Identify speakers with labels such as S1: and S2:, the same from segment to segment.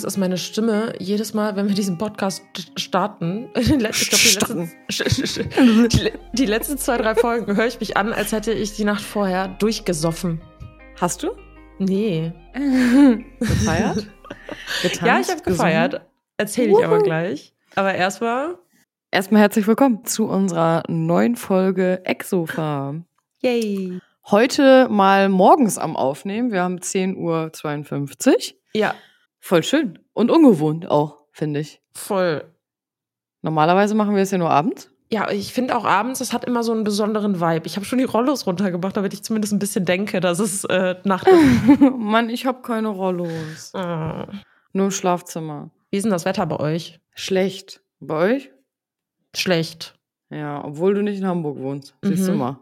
S1: Übrigens ist meine Stimme jedes Mal, wenn wir diesen Podcast starten, ich glaub, die, letzten, die, die letzten zwei, drei Folgen höre ich mich an, als hätte ich die Nacht vorher durchgesoffen.
S2: Hast du?
S1: Nee.
S2: Gefeiert?
S1: Getanzt, ja, ich habe gefeiert. Erzähle ich aber gleich. Aber erstmal.
S2: Erstmal herzlich willkommen zu unserer neuen Folge Exofa.
S1: Yay.
S2: Heute mal morgens am Aufnehmen. Wir haben 10.52 Uhr.
S1: Ja.
S2: Voll schön. Und ungewohnt auch, finde ich.
S1: Voll.
S2: Normalerweise machen wir es ja nur abends.
S1: Ja, ich finde auch abends, es hat immer so einen besonderen Vibe. Ich habe schon die Rollos runtergemacht, damit ich zumindest ein bisschen denke, dass es äh, Nacht ist.
S2: Mann, ich habe keine Rollos.
S1: Ah.
S2: Nur Schlafzimmer.
S1: Wie ist denn das Wetter bei euch?
S2: Schlecht. Bei euch?
S1: Schlecht.
S2: Ja, obwohl du nicht in Hamburg wohnst. Siehst du
S1: Mhm.
S2: mal.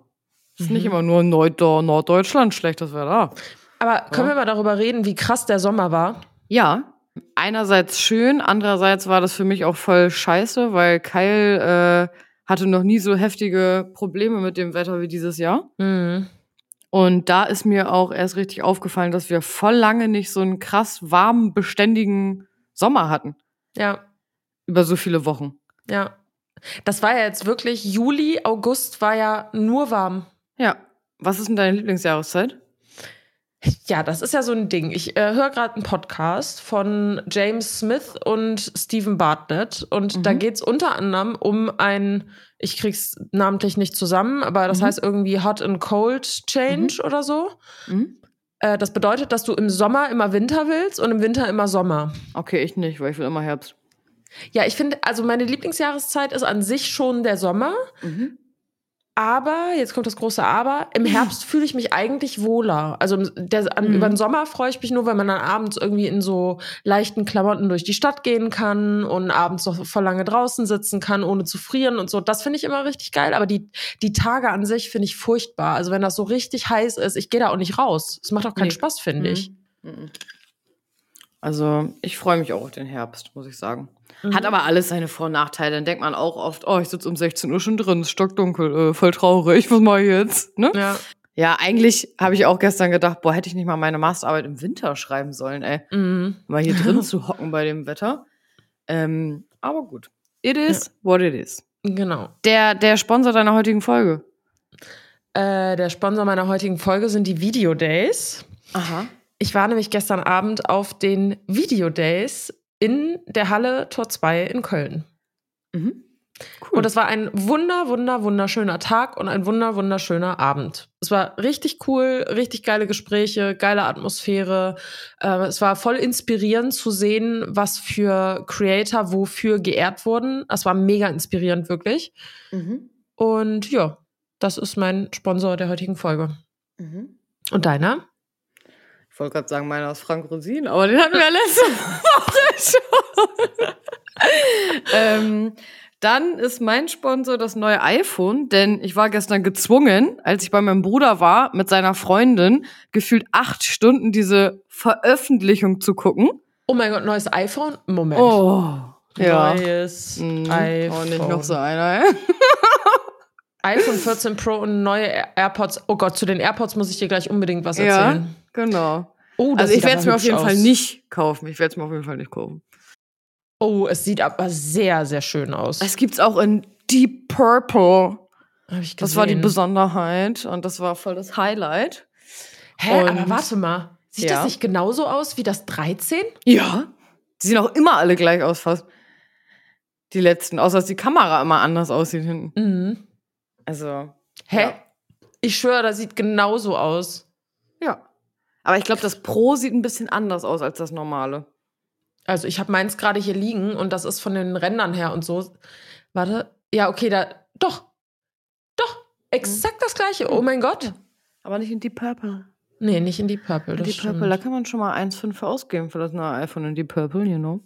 S2: Es ist
S1: Mhm.
S2: nicht immer nur in Nord Norddeutschland schlecht, das da.
S1: Aber können
S2: Ja.
S1: wir mal darüber reden, wie krass der Sommer war?
S2: Ja, einerseits schön, andererseits war das für mich auch voll scheiße, weil Kyle äh, hatte noch nie so heftige Probleme mit dem Wetter wie dieses Jahr.
S1: Mhm.
S2: Und da ist mir auch erst richtig aufgefallen, dass wir voll lange nicht so einen krass warmen, beständigen Sommer hatten.
S1: Ja,
S2: Über so viele Wochen.
S1: ja. Das war ja jetzt wirklich, Juli, August war ja nur warm.
S2: Ja. Was ist denn deine Lieblingsjahreszeit?
S1: Ja, das ist ja so ein Ding. Ich äh, höre gerade einen Podcast von James Smith und Stephen Bartlett. Und
S2: Mhm.
S1: da geht's unter anderem um ein, ich krieg's namentlich nicht zusammen, aber das
S2: Mhm.
S1: heißt irgendwie Hot and Cold Change oder so.
S2: Mhm.
S1: Äh, das bedeutet, dass du im Sommer immer Winter willst und im Winter immer Sommer.
S2: Okay, ich nicht, weil ich will immer Herbst.
S1: Ja, ich finde, also meine Lieblingsjahreszeit ist an sich schon der Sommer.
S2: Mhm.
S1: Aber, jetzt kommt das große Aber, im Herbst fühle ich mich eigentlich wohler. Also der, an,
S2: Mhm.
S1: über den Sommer freue ich mich nur, wenn man dann abends irgendwie in so leichten Klamotten durch die Stadt gehen kann und abends noch voll lange draußen sitzen kann, ohne zu frieren und so. Das finde ich immer richtig geil. Aber die, die Tage an sich finde ich furchtbar. Also wenn das so richtig heiß ist, ich gehe da auch nicht raus. Es macht auch keinen
S2: Nee.
S1: Spaß, finde ich.
S2: Mhm. Also, ich freue mich auch auf den Herbst, muss ich sagen.
S1: Mhm.
S2: Hat aber alles seine Vor- und Nachteile. Dann denkt man auch oft, oh, ich sitze um 16 Uhr schon drin, ist stockdunkel, äh, voll traurig, was mache ich jetzt? Ne?
S1: Ja.
S2: Ja, eigentlich habe ich auch gestern gedacht, boah, hätte ich nicht mal meine Masterarbeit im Winter schreiben sollen, ey.
S1: Mhm.
S2: Mal hier drin zu hocken bei dem Wetter. Ähm, aber gut. It is what it is.
S1: Genau.
S2: Der, der Sponsor deiner heutigen Folge.
S1: Äh, der Sponsor meiner heutigen Folge sind die Video Days.
S2: Aha.
S1: Ich war nämlich gestern Abend auf den Video Days in der Halle Tor 2 in Köln.
S2: Mhm. Cool.
S1: Und es war ein wunder, wunder, wunderschöner Tag und ein wunder, wunderschöner Abend. Es war richtig cool, richtig geile Gespräche, geile Atmosphäre. Äh, es war voll inspirierend zu sehen, was für Creator wofür geehrt wurden. Es war mega inspirierend, wirklich.
S2: mhm.
S1: Und ja, das ist mein Sponsor der heutigen Folge.
S2: Mhm.
S1: Und deiner?
S2: Ich wollte gerade sagen, meiner ist Frank Rosin, aber den hatten wir ja letzte Woche schon. ähm, dann ist mein Sponsor das neue iPhone, denn ich war gestern gezwungen, als ich bei meinem Bruder war, mit seiner Freundin gefühlt acht Stunden diese Veröffentlichung zu gucken.
S1: Oh mein Gott, neues iPhone? Moment.
S2: Oh, ja.
S1: Neues
S2: Mhm.
S1: iPhone.
S2: Oh, nicht noch so einer.
S1: iPhone 14 Pro und neue Air- AirPods. Oh Gott, zu den AirPods muss ich dir gleich unbedingt was
S2: Ja,
S1: erzählen.
S2: genau.
S1: Oh, das
S2: Also ich werde es mir auf jeden Fall
S1: aus.
S2: nicht kaufen. Ich werde es mir auf jeden Fall nicht kaufen.
S1: Oh, es sieht aber sehr, sehr schön aus.
S2: Es gibt's auch in Deep Purple.
S1: Hab ich
S2: Das war die
S1: gesehen.
S2: Besonderheit und das war voll das Highlight.
S1: Hä,
S2: Und-
S1: aber warte mal. Sieht
S2: Ja.
S1: das nicht genauso aus wie das 13?
S2: Ja. Die sehen auch immer alle gleich aus fast. Die letzten, außer dass die Kamera immer anders aussieht hinten.
S1: Mhm.
S2: Also,
S1: Hä?
S2: Ja.
S1: Ich schwöre, das sieht genauso aus.
S2: ja. Aber ich glaube, das Pro sieht ein bisschen anders aus als das normale.
S1: Also ich habe meins gerade hier liegen und das ist von den Rändern her und so. Warte. Ja, okay, da. Doch. Doch. Exakt das gleiche. Oh mein Gott.
S2: Aber nicht in Deep Purple.
S1: Nee, nicht in Deep Purple.
S2: In Deep
S1: stimmt.
S2: Purple, da kann man schon mal 1,5 für ausgeben für das neue iPhone in Deep Purple, you know.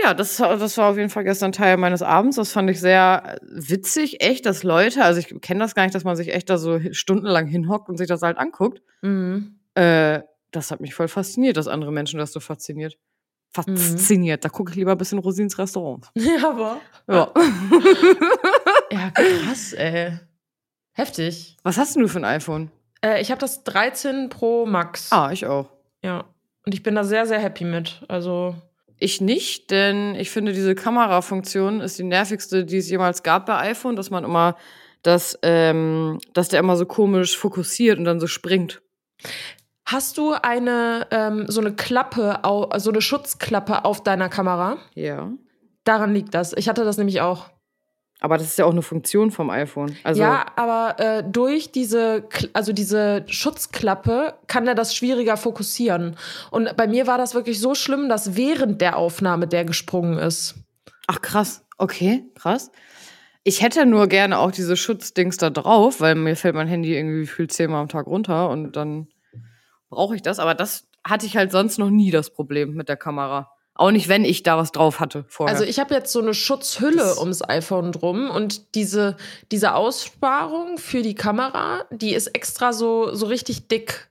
S2: Ja, das, das war auf jeden Fall gestern Teil meines Abends. Das fand ich sehr witzig, echt, dass Leute, also ich kenne das gar nicht, dass man sich echt da so stundenlang hinhockt und sich das halt anguckt.
S1: Mhm.
S2: Äh, das hat mich voll fasziniert, dass andere Menschen das so fasziniert. Fasziniert. Da gucke ich lieber ein bisschen Rosins Restaurant.
S1: Ja, aber.
S2: Ja.
S1: Ja, krass, ey. Heftig.
S2: Was hast denn du für ein iPhone?
S1: Äh, ich habe das 13 Pro Max.
S2: Ah, ich auch.
S1: Ja. Und ich bin da sehr, sehr happy mit. Also,
S2: Ich nicht, denn ich finde, diese Kamerafunktion ist die nervigste, die es jemals gab bei iPhone, dass man immer, dass, ähm, dass der immer so komisch fokussiert und dann so springt.
S1: Hast du eine ähm, so eine Klappe, so eine Schutzklappe auf deiner Kamera?
S2: Ja.
S1: Daran liegt das. Ich hatte das nämlich auch.
S2: Aber das ist ja auch eine Funktion vom iPhone. Also,
S1: ja, aber äh, durch diese, also diese Schutzklappe kann er das schwieriger fokussieren. Und bei mir war das wirklich so schlimm, dass während der Aufnahme der gesprungen ist.
S2: ach krass. Okay, krass. Ich hätte nur gerne auch diese Schutzdings da drauf, weil mir fällt mein Handy irgendwie gefühlt zehnmal am Tag runter und dann brauche ich das. Aber das hatte ich halt sonst noch nie das Problem mit der Kamera. Auch nicht, wenn ich da was drauf hatte vorher.
S1: Also ich habe jetzt so eine Schutzhülle
S2: Das-
S1: ums iPhone drum und diese, diese Aussparung für die Kamera, die ist extra so, so richtig dick,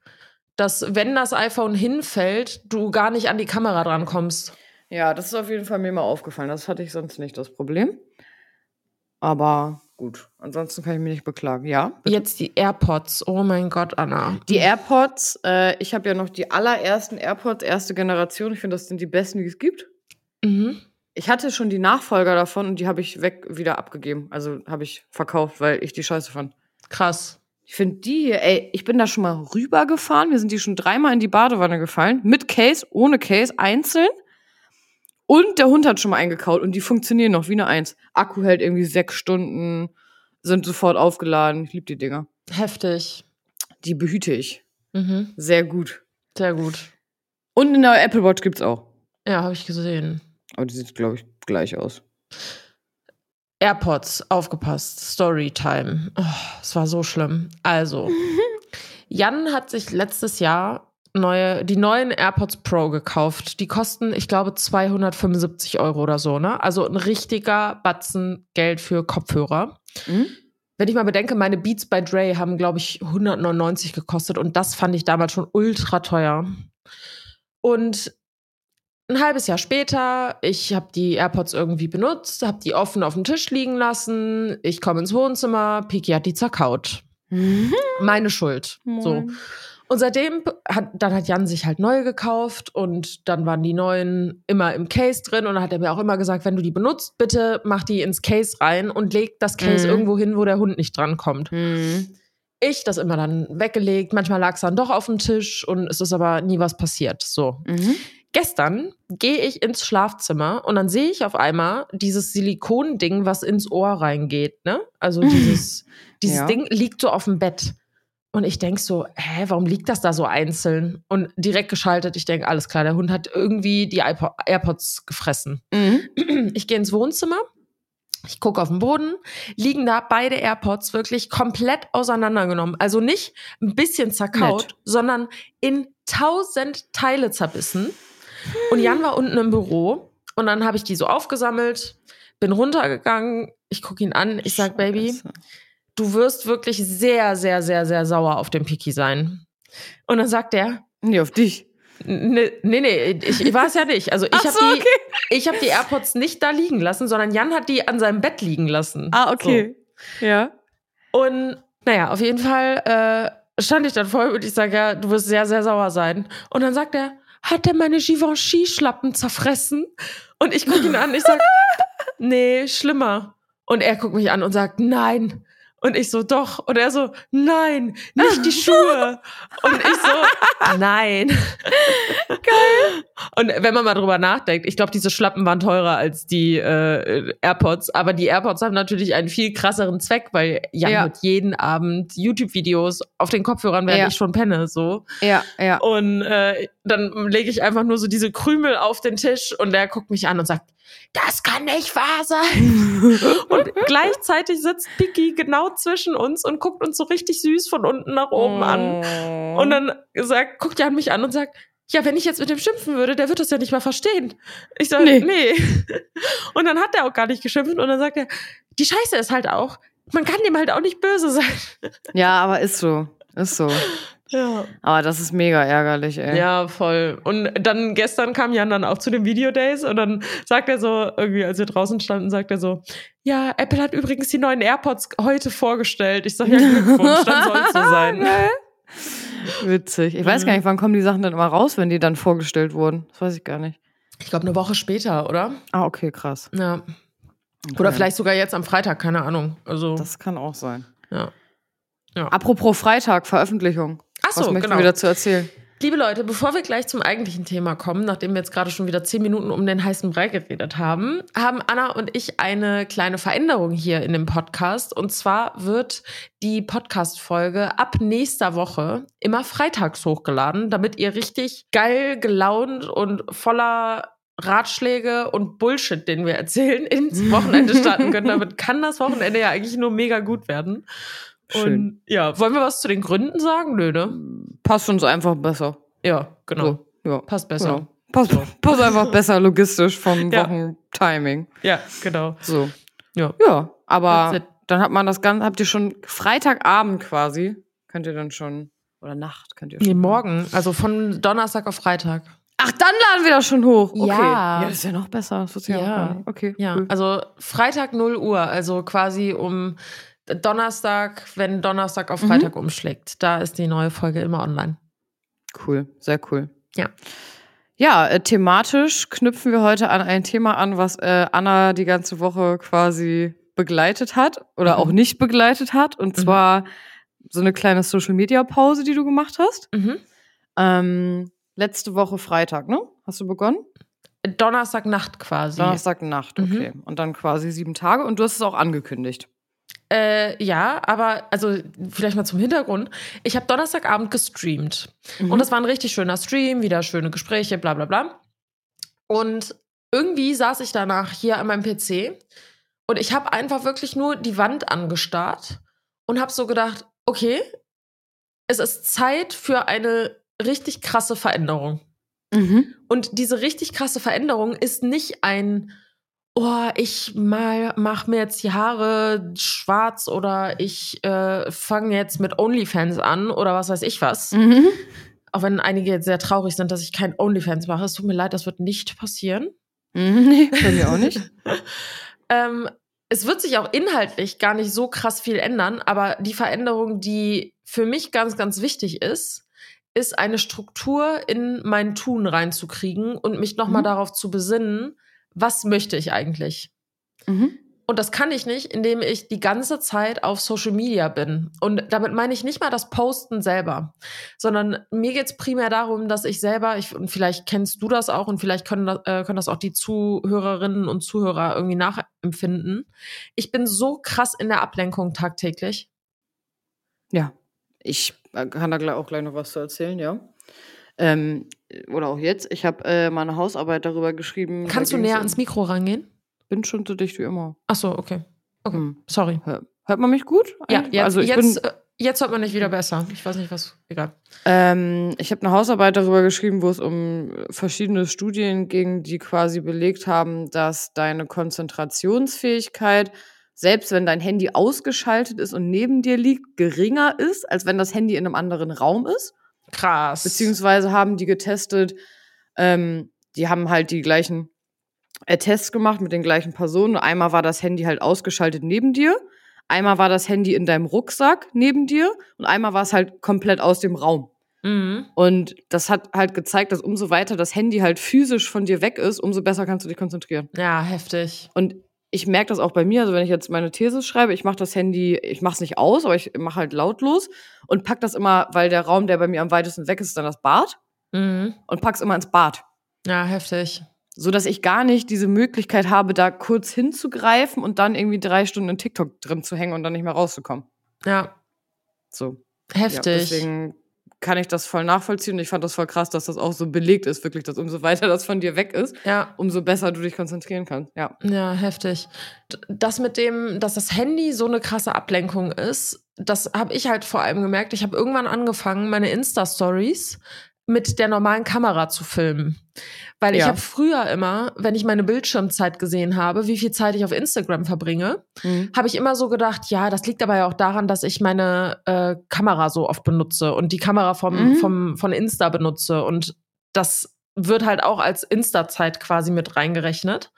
S1: dass wenn das iPhone hinfällt, du gar nicht an die Kamera dran kommst.
S2: Ja, das ist auf jeden Fall mir mal aufgefallen. Das hatte ich sonst nicht das Problem. Aber gut, ansonsten kann ich mich nicht beklagen. Ja. bitte?
S1: Jetzt die AirPods. Oh mein Gott, Anna.
S2: Die AirPods, äh, ich habe ja noch die allerersten AirPods, erste Generation. Ich finde, das sind die besten, die es gibt.
S1: Mhm.
S2: Ich hatte schon die Nachfolger davon und die habe ich weg wieder abgegeben. Also habe ich verkauft, weil ich die scheiße fand.
S1: Krass.
S2: Ich finde die hier, ey, ich bin da schon mal rübergefahren. Wir sind die schon dreimal in die Badewanne gefallen. Mit Case, ohne Case, einzeln. Und der Hund hat schon mal eingekaut und die funktionieren noch wie eine Eins. Akku hält irgendwie sechs Stunden, sind sofort aufgeladen. Ich liebe die Dinger.
S1: Heftig.
S2: Die behüte ich.
S1: Mhm.
S2: Sehr gut.
S1: Sehr gut.
S2: Und in der Apple Watch gibt's auch.
S1: Ja, habe ich gesehen.
S2: Aber die sieht, glaube ich, gleich aus.
S1: AirPods, aufgepasst. Storytime. Oh, es war so schlimm. Also, Jan hat sich letztes Jahr neue, die neuen AirPods Pro gekauft. Die kosten, ich glaube, 275 Euro oder so, ne? Also ein richtiger Batzen Geld für Kopfhörer.
S2: Mhm.
S1: Wenn ich mal bedenke, meine Beats bei Dre haben, glaube ich, 199 gekostet und das fand ich damals schon ultra teuer. Und ein halbes Jahr später, ich habe die AirPods irgendwie benutzt, habe die offen auf dem Tisch liegen lassen. Ich komme ins Wohnzimmer, Piki hat die zerkaut. Meine Schuld. So. Und seitdem hat, dann hat Jan sich halt neue gekauft und dann waren die neuen immer im Case drin und dann hat er mir auch immer gesagt, wenn du die benutzt, bitte mach die ins Case rein und leg das Case
S2: Mhm.
S1: irgendwo hin, wo der Hund nicht drankommt.
S2: Mhm.
S1: Ich das immer dann weggelegt, manchmal lag es dann doch auf dem Tisch und es ist aber nie was passiert. So.
S2: Mhm.
S1: Gestern gehe ich ins Schlafzimmer und dann sehe ich auf einmal dieses Silikonding, was ins Ohr reingeht, ne? Also dieses, dieses
S2: Ja.
S1: Ding liegt so auf dem Bett. Und ich denk so, hä, warum liegt das da so einzeln? Und direkt geschaltet, ich denk, alles klar, der Hund hat irgendwie die AirPods gefressen.
S2: Mhm.
S1: Ich gehe ins Wohnzimmer, ich gucke auf den Boden, liegen da beide AirPods wirklich komplett auseinandergenommen. Also nicht ein bisschen zerkaut,
S2: Nett.
S1: sondern in tausend Teile zerbissen. Und Jan war unten im Büro und dann habe ich die so aufgesammelt, bin runtergegangen, ich gucke ihn an, ich sag, Baby. Du wirst wirklich sehr, sehr, sehr, sehr sauer auf den Piki sein. Und dann sagt er,
S2: Nee, auf dich.
S1: Nee, nee, nee, ich, ich war es ja nicht. Also ich habe
S2: so,
S1: die, ich hab die AirPods nicht da liegen lassen, sondern Jan hat die an seinem Bett liegen lassen.
S2: Ah, okay. Ja.
S1: So. Und naja, auf jeden Fall äh, stand ich dann vor ihm und ich sage, ja, du wirst sehr, sehr sauer sein. Und dann sagt er, hat er meine Givenchy-Schlappen zerfressen? Und ich gucke ihn an, ich sag, nee, schlimmer. Und er guckt mich an und sagt, nein. Und ich so, doch. Und er so, nein, nicht die Schuhe. Und ich so, nein. Geil. Und wenn man mal drüber nachdenkt, ich glaube, diese Schlappen waren teurer als die äh, AirPods. Aber die AirPods haben natürlich einen viel krasseren Zweck, weil Jan
S2: Ja.
S1: hört jeden Abend YouTube-Videos auf den Kopfhörern, während
S2: Ja.
S1: ich schon penne. So.
S2: Ja, ja.
S1: Und äh, dann lege ich einfach nur so diese Krümel auf den Tisch und der guckt mich an und sagt, das kann nicht wahr sein. und gleichzeitig sitzt Piki genau zwischen uns und guckt uns so richtig süß von unten nach oben an.
S2: Oh.
S1: Und dann sagt, guckt Jan mich an und sagt, ja, wenn ich jetzt mit dem schimpfen würde, der wird das ja nicht mal verstehen. Ich sage,
S2: Nee.
S1: nee. Und dann hat er auch gar nicht geschimpft und dann sagt er, die Scheiße ist halt auch, man kann dem halt auch nicht böse sein.
S2: Ja, aber ist so. Ist so.
S1: Ja.
S2: Aber das ist mega ärgerlich, ey.
S1: Ja, voll. Und dann gestern kam Jan dann auch zu den Videodays und dann sagt er so, irgendwie, als wir draußen standen, sagt er so, ja, Apple hat übrigens die neuen AirPods heute vorgestellt. Ich sag, ja, Glückwunsch, dann soll es so sein.
S2: Geil. Witzig. Ich weiß gar nicht, wann kommen die Sachen dann immer raus, wenn die dann vorgestellt wurden. Das weiß ich gar nicht.
S1: Ich glaube, eine Woche später, oder?
S2: Ah, okay, krass.
S1: Ja.
S2: Okay.
S1: Oder vielleicht sogar jetzt am Freitag, keine Ahnung. Also,
S2: Das kann auch sein.
S1: ja.
S2: Apropos Freitag, Veröffentlichung.
S1: Ach so,
S2: Was möchtest
S1: genau.
S2: du wieder zu erzählen?
S1: Liebe Leute, bevor wir gleich zum eigentlichen Thema kommen, nachdem wir jetzt gerade schon wieder zehn Minuten um den heißen Brei geredet haben, haben Anna und ich eine kleine Veränderung hier in dem Podcast. Und zwar wird die Podcast-Folge ab nächster Woche immer freitags hochgeladen, damit ihr richtig geil gelaunt und voller Ratschläge und Bullshit, den wir erzählen, ins Wochenende starten könnt. Damit kann das Wochenende ja eigentlich nur mega gut werden.
S2: Schön.
S1: Und ja, wollen wir was zu den Gründen sagen? Nö, ne?
S2: Passt uns einfach besser.
S1: Ja, genau.
S2: So, ja.
S1: Passt besser.
S2: Genau. Passt, passt einfach besser logistisch vom
S1: Ja.
S2: Wochentiming.
S1: Ja, genau.
S2: So.
S1: Ja.
S2: Ja, aber dann hat man das Ganze, habt ihr schon Freitagabend quasi, könnt ihr dann schon, oder Nacht könnt ihr schon.
S1: Nee, morgen. Also von Donnerstag auf Freitag.
S2: Ach, dann laden wir das schon hoch. Okay.
S1: Ja.
S2: Ja, das ist ja noch besser. Das ich
S1: Ja.
S2: nicht. Okay.
S1: Ja,
S2: cool.
S1: also Freitag 0 Uhr. Also quasi um Donnerstag, wenn Donnerstag auf
S2: Mhm.
S1: Freitag umschlägt. Da ist die neue Folge immer online.
S2: Cool, sehr cool.
S1: Ja.
S2: Ja, äh, thematisch knüpfen wir heute an ein Thema an, was äh, Anna die ganze Woche quasi begleitet hat oder
S1: Mhm.
S2: auch nicht begleitet hat. Und
S1: Mhm.
S2: zwar so eine kleine Social-Media-Pause, die du gemacht hast.
S1: Mhm.
S2: Ähm, letzte Woche Freitag, ne? Hast du begonnen?
S1: Donnerstagnacht quasi.
S2: Donnerstagnacht,
S1: Mhm.
S2: okay. Und dann quasi sieben Tage. Und du hast es auch angekündigt.
S1: Äh, ja, aber also vielleicht mal zum Hintergrund. Ich habe Donnerstagabend gestreamt.
S2: Mhm.
S1: Und das war ein richtig schöner Stream, wieder schöne Gespräche, bla bla bla. Und irgendwie saß ich danach hier an meinem PC und ich habe einfach wirklich nur die Wand angestarrt und habe so gedacht, okay, es ist Zeit für eine richtig krasse Veränderung.
S2: Mhm.
S1: Und diese richtig krasse Veränderung ist nicht ein, oh, ich mal mach mir jetzt die Haare schwarz oder ich äh, fange jetzt mit OnlyFans an oder was weiß ich was.
S2: Mhm.
S1: Auch wenn einige jetzt sehr traurig sind, dass ich kein OnlyFans mache. Es tut mir leid, das wird nicht passieren.
S2: Mhm. Nee, bei mir auch nicht.
S1: Ähm, es wird sich auch inhaltlich gar nicht so krass viel ändern, aber die Veränderung, die für mich ganz, ganz wichtig ist, ist eine Struktur in mein Tun reinzukriegen und mich nochmal
S2: Mhm.
S1: darauf zu besinnen, was möchte ich eigentlich?
S2: Mhm.
S1: Und das kann ich nicht, indem ich die ganze Zeit auf Social Media bin. Und damit meine ich nicht mal das Posten selber, sondern mir geht es primär darum, dass ich selber, ich, und vielleicht kennst du das auch und vielleicht können, das- äh, können das auch die Zuhörerinnen und Zuhörer irgendwie nachempfinden. Ich bin so krass in der Ablenkung tagtäglich.
S2: Ja, ich äh, kann da auch gleich noch was zu erzählen, ja. Ähm, oder auch jetzt. Ich habe äh, meine Hausarbeit darüber geschrieben.
S1: Kannst du näher ans Mikro rangehen?
S2: Bin schon so dicht wie immer.
S1: Ach so, okay. Okay,
S2: Hm.
S1: sorry.
S2: Hör, hört man mich gut?
S1: Ja,
S2: eigentlich?
S1: jetzt,
S2: also ich
S1: jetzt,
S2: bin,
S1: äh, jetzt hört man nicht wieder besser. Ich weiß nicht, was. Egal.
S2: ähm, ich habe eine Hausarbeit darüber geschrieben, wo es um verschiedene Studien ging, die quasi belegt haben, dass deine Konzentrationsfähigkeit, selbst wenn dein Handy ausgeschaltet ist und neben dir liegt, geringer ist, als wenn das Handy in einem anderen Raum ist.
S1: Krass.
S2: Beziehungsweise haben die getestet, ähm, die haben halt die gleichen äh, Tests gemacht mit den gleichen Personen. Einmal war das Handy halt ausgeschaltet neben dir, einmal war das Handy in deinem Rucksack neben dir und einmal war es halt komplett aus dem Raum.
S1: Mhm.
S2: Und das hat halt gezeigt, dass umso weiter das Handy halt physisch von dir weg ist, umso besser kannst du dich konzentrieren.
S1: Ja, heftig.
S2: Und ich merke das auch bei mir, also wenn ich jetzt meine These schreibe, ich mache das Handy, ich mache es nicht aus, aber ich mache halt lautlos und pack das immer, weil der Raum, der bei mir am weitesten weg ist, ist dann das Bad
S1: Mhm.
S2: und pack's immer ins Bad,
S1: Ja, heftig.
S2: so dass ich gar nicht diese Möglichkeit habe, da kurz hinzugreifen und dann irgendwie drei Stunden in TikTok drin zu hängen und dann nicht mehr rauszukommen.
S1: Ja,
S2: So. Ja,
S1: heftig.
S2: deswegen kann ich das voll nachvollziehen und ich fand das voll krass, dass das auch so belegt ist, wirklich, dass umso weiter das von dir weg ist,
S1: ja,
S2: umso besser du dich konzentrieren kannst. Ja.
S1: ja, heftig. Das mit dem, dass das Handy so eine krasse Ablenkung ist, das habe ich halt vor allem gemerkt. Ich habe irgendwann angefangen, meine Insta-Stories mit der normalen Kamera zu filmen. Weil ich
S2: Ja.
S1: habe früher immer, wenn ich meine Bildschirmzeit gesehen habe, wie viel Zeit ich auf Instagram verbringe,
S2: Mhm.
S1: habe ich immer so gedacht, ja, das liegt aber ja auch daran, dass ich meine äh, Kamera so oft benutze und die Kamera vom,
S2: Mhm.
S1: vom, von Insta benutze. Und das wird halt auch als Insta-Zeit quasi mit reingerechnet.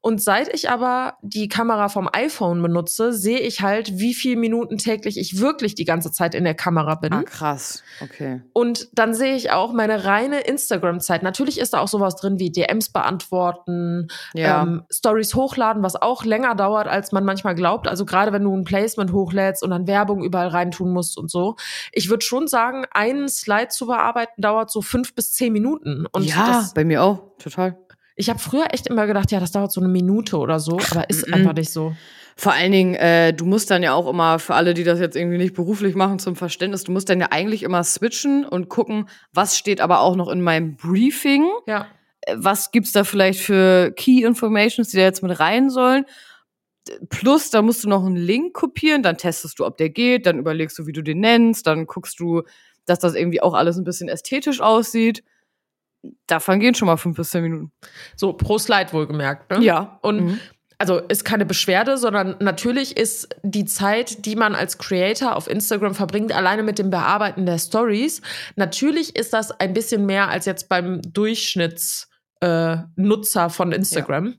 S1: Und seit ich aber die Kamera vom iPhone benutze, sehe ich halt, wie viele Minuten täglich ich wirklich die ganze Zeit in der Kamera bin.
S2: Ah, krass. Okay.
S1: Und dann sehe ich auch meine reine Instagram-Zeit. Natürlich ist da auch sowas drin wie DMs beantworten,
S2: Ja.
S1: ähm, Stories hochladen, was auch länger dauert, als man manchmal glaubt. Also gerade wenn du ein Placement hochlädst und dann Werbung überall reintun musst und so. Ich würde schon sagen, einen Slide zu bearbeiten dauert so fünf bis zehn Minuten. Und
S2: ja,
S1: das,
S2: bei mir auch. Total.
S1: Ich habe früher echt immer gedacht, ja, das dauert so eine Minute oder so, aber ist
S2: Mhm.
S1: einfach nicht so.
S2: Vor allen Dingen, äh, du musst dann ja auch immer, für alle, die das jetzt irgendwie nicht beruflich machen, zum Verständnis, du musst dann ja eigentlich immer switchen und gucken, was steht aber auch noch in meinem Briefing.
S1: Ja.
S2: Äh, Was gibt's da vielleicht für Key Informations, die da jetzt mit rein sollen? Plus, da musst du noch einen Link kopieren, dann testest du, ob der geht, dann überlegst du, wie du den nennst, dann guckst du, dass das irgendwie auch alles ein bisschen ästhetisch aussieht. Davon gehen schon mal fünf bis zehn Minuten.
S1: So pro Slide wohlgemerkt. Ne?
S2: Ja.
S1: Und
S2: Mhm.
S1: also ist keine Beschwerde, sondern natürlich ist die Zeit, die man als Creator auf Instagram verbringt, alleine mit dem Bearbeiten der Stories, natürlich ist das ein bisschen mehr als jetzt beim Durchschnittsnutzer äh, Nutzer von Instagram.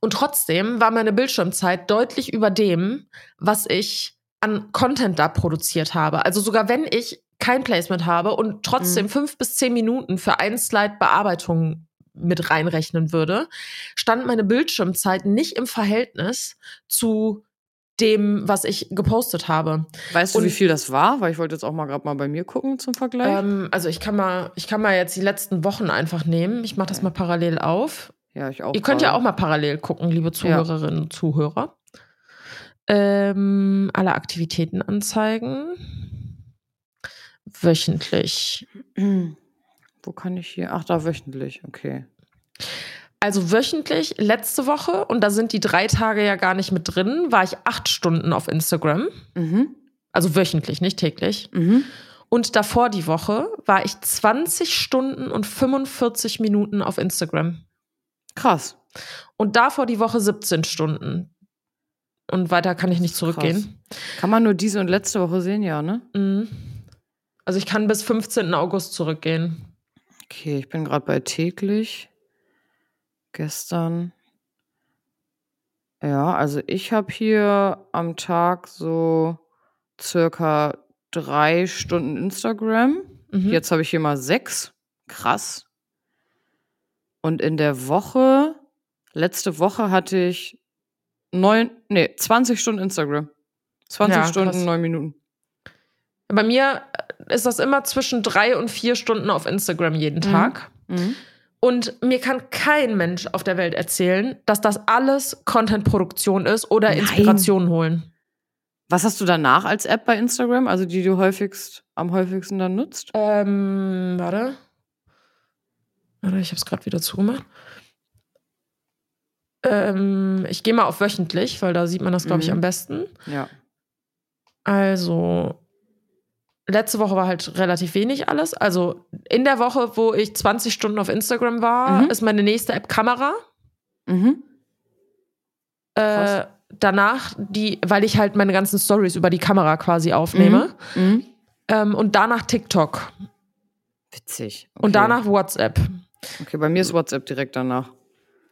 S1: Und trotzdem war meine Bildschirmzeit deutlich über dem, was ich an Content da produziert habe. Also sogar wenn ich kein Placement habe und trotzdem
S2: Mhm.
S1: fünf bis zehn Minuten für ein Slide Bearbeitung mit reinrechnen würde, stand meine Bildschirmzeit nicht im Verhältnis zu dem, was ich gepostet habe.
S2: Weißt du,
S1: Und-
S2: wie viel das war? Weil ich wollte jetzt auch mal gerade mal bei mir gucken zum Vergleich.
S1: Ähm, also ich kann mal, ich kann mal jetzt die letzten Wochen einfach nehmen. Ich mache das mal parallel auf.
S2: ja, ich auch.
S1: Ihr könnt ja
S2: gerade.
S1: auch mal parallel gucken, liebe Zuhörerinnen und Zuhörer. Ähm, alle Aktivitäten anzeigen. Wöchentlich.
S2: Wo kann ich hier? Ach, da wöchentlich. Okay.
S1: Also wöchentlich, letzte Woche, und da sind die drei Tage ja gar nicht mit drin, war ich acht Stunden auf Instagram.
S2: Mhm.
S1: Also wöchentlich, nicht täglich.
S2: Mhm.
S1: Und davor die Woche war ich 20 Stunden und 45 Minuten auf Instagram.
S2: Krass.
S1: Und davor die Woche 17 Stunden. Und weiter kann ich nicht zurückgehen.
S2: Kann man nur diese und letzte Woche sehen, ja, ne?
S1: Mhm. Also ich kann bis 15. August zurückgehen.
S2: Okay, ich bin gerade bei täglich. Gestern. Ja, also ich habe hier am Tag so circa drei Stunden Instagram.
S1: Mhm.
S2: Jetzt habe ich hier mal sechs. Krass. Und in der Woche, letzte Woche hatte ich neun, nee, 20 Stunden Instagram. 20
S1: Ja,
S2: Stunden, neun Minuten.
S1: Bei mir ist das immer zwischen drei und vier Stunden auf Instagram jeden Tag.
S2: Mhm.
S1: Und mir kann kein Mensch auf der Welt erzählen, dass das alles Content-Produktion ist oder
S2: Nein.
S1: Inspiration holen.
S2: Was hast du danach als App bei Instagram, also die du häufigst, am häufigsten dann nutzt?
S1: Ähm, warte. Warte, ich habe es gerade wieder zugemacht. Ähm, ich gehe mal auf wöchentlich, weil da sieht man das, glaube ich,
S2: Mhm.
S1: am besten.
S2: Ja.
S1: Also, letzte Woche war halt relativ wenig alles. Also, in der Woche, wo ich 20 Stunden auf Instagram war,
S2: Mhm.
S1: ist meine nächste App Kamera.
S2: Mhm.
S1: Äh, danach die, weil ich halt meine ganzen Stories über die Kamera quasi aufnehme.
S2: Mhm.
S1: Ähm, und danach TikTok.
S2: Witzig. Okay.
S1: Und danach WhatsApp.
S2: Okay, bei mir ist WhatsApp direkt danach.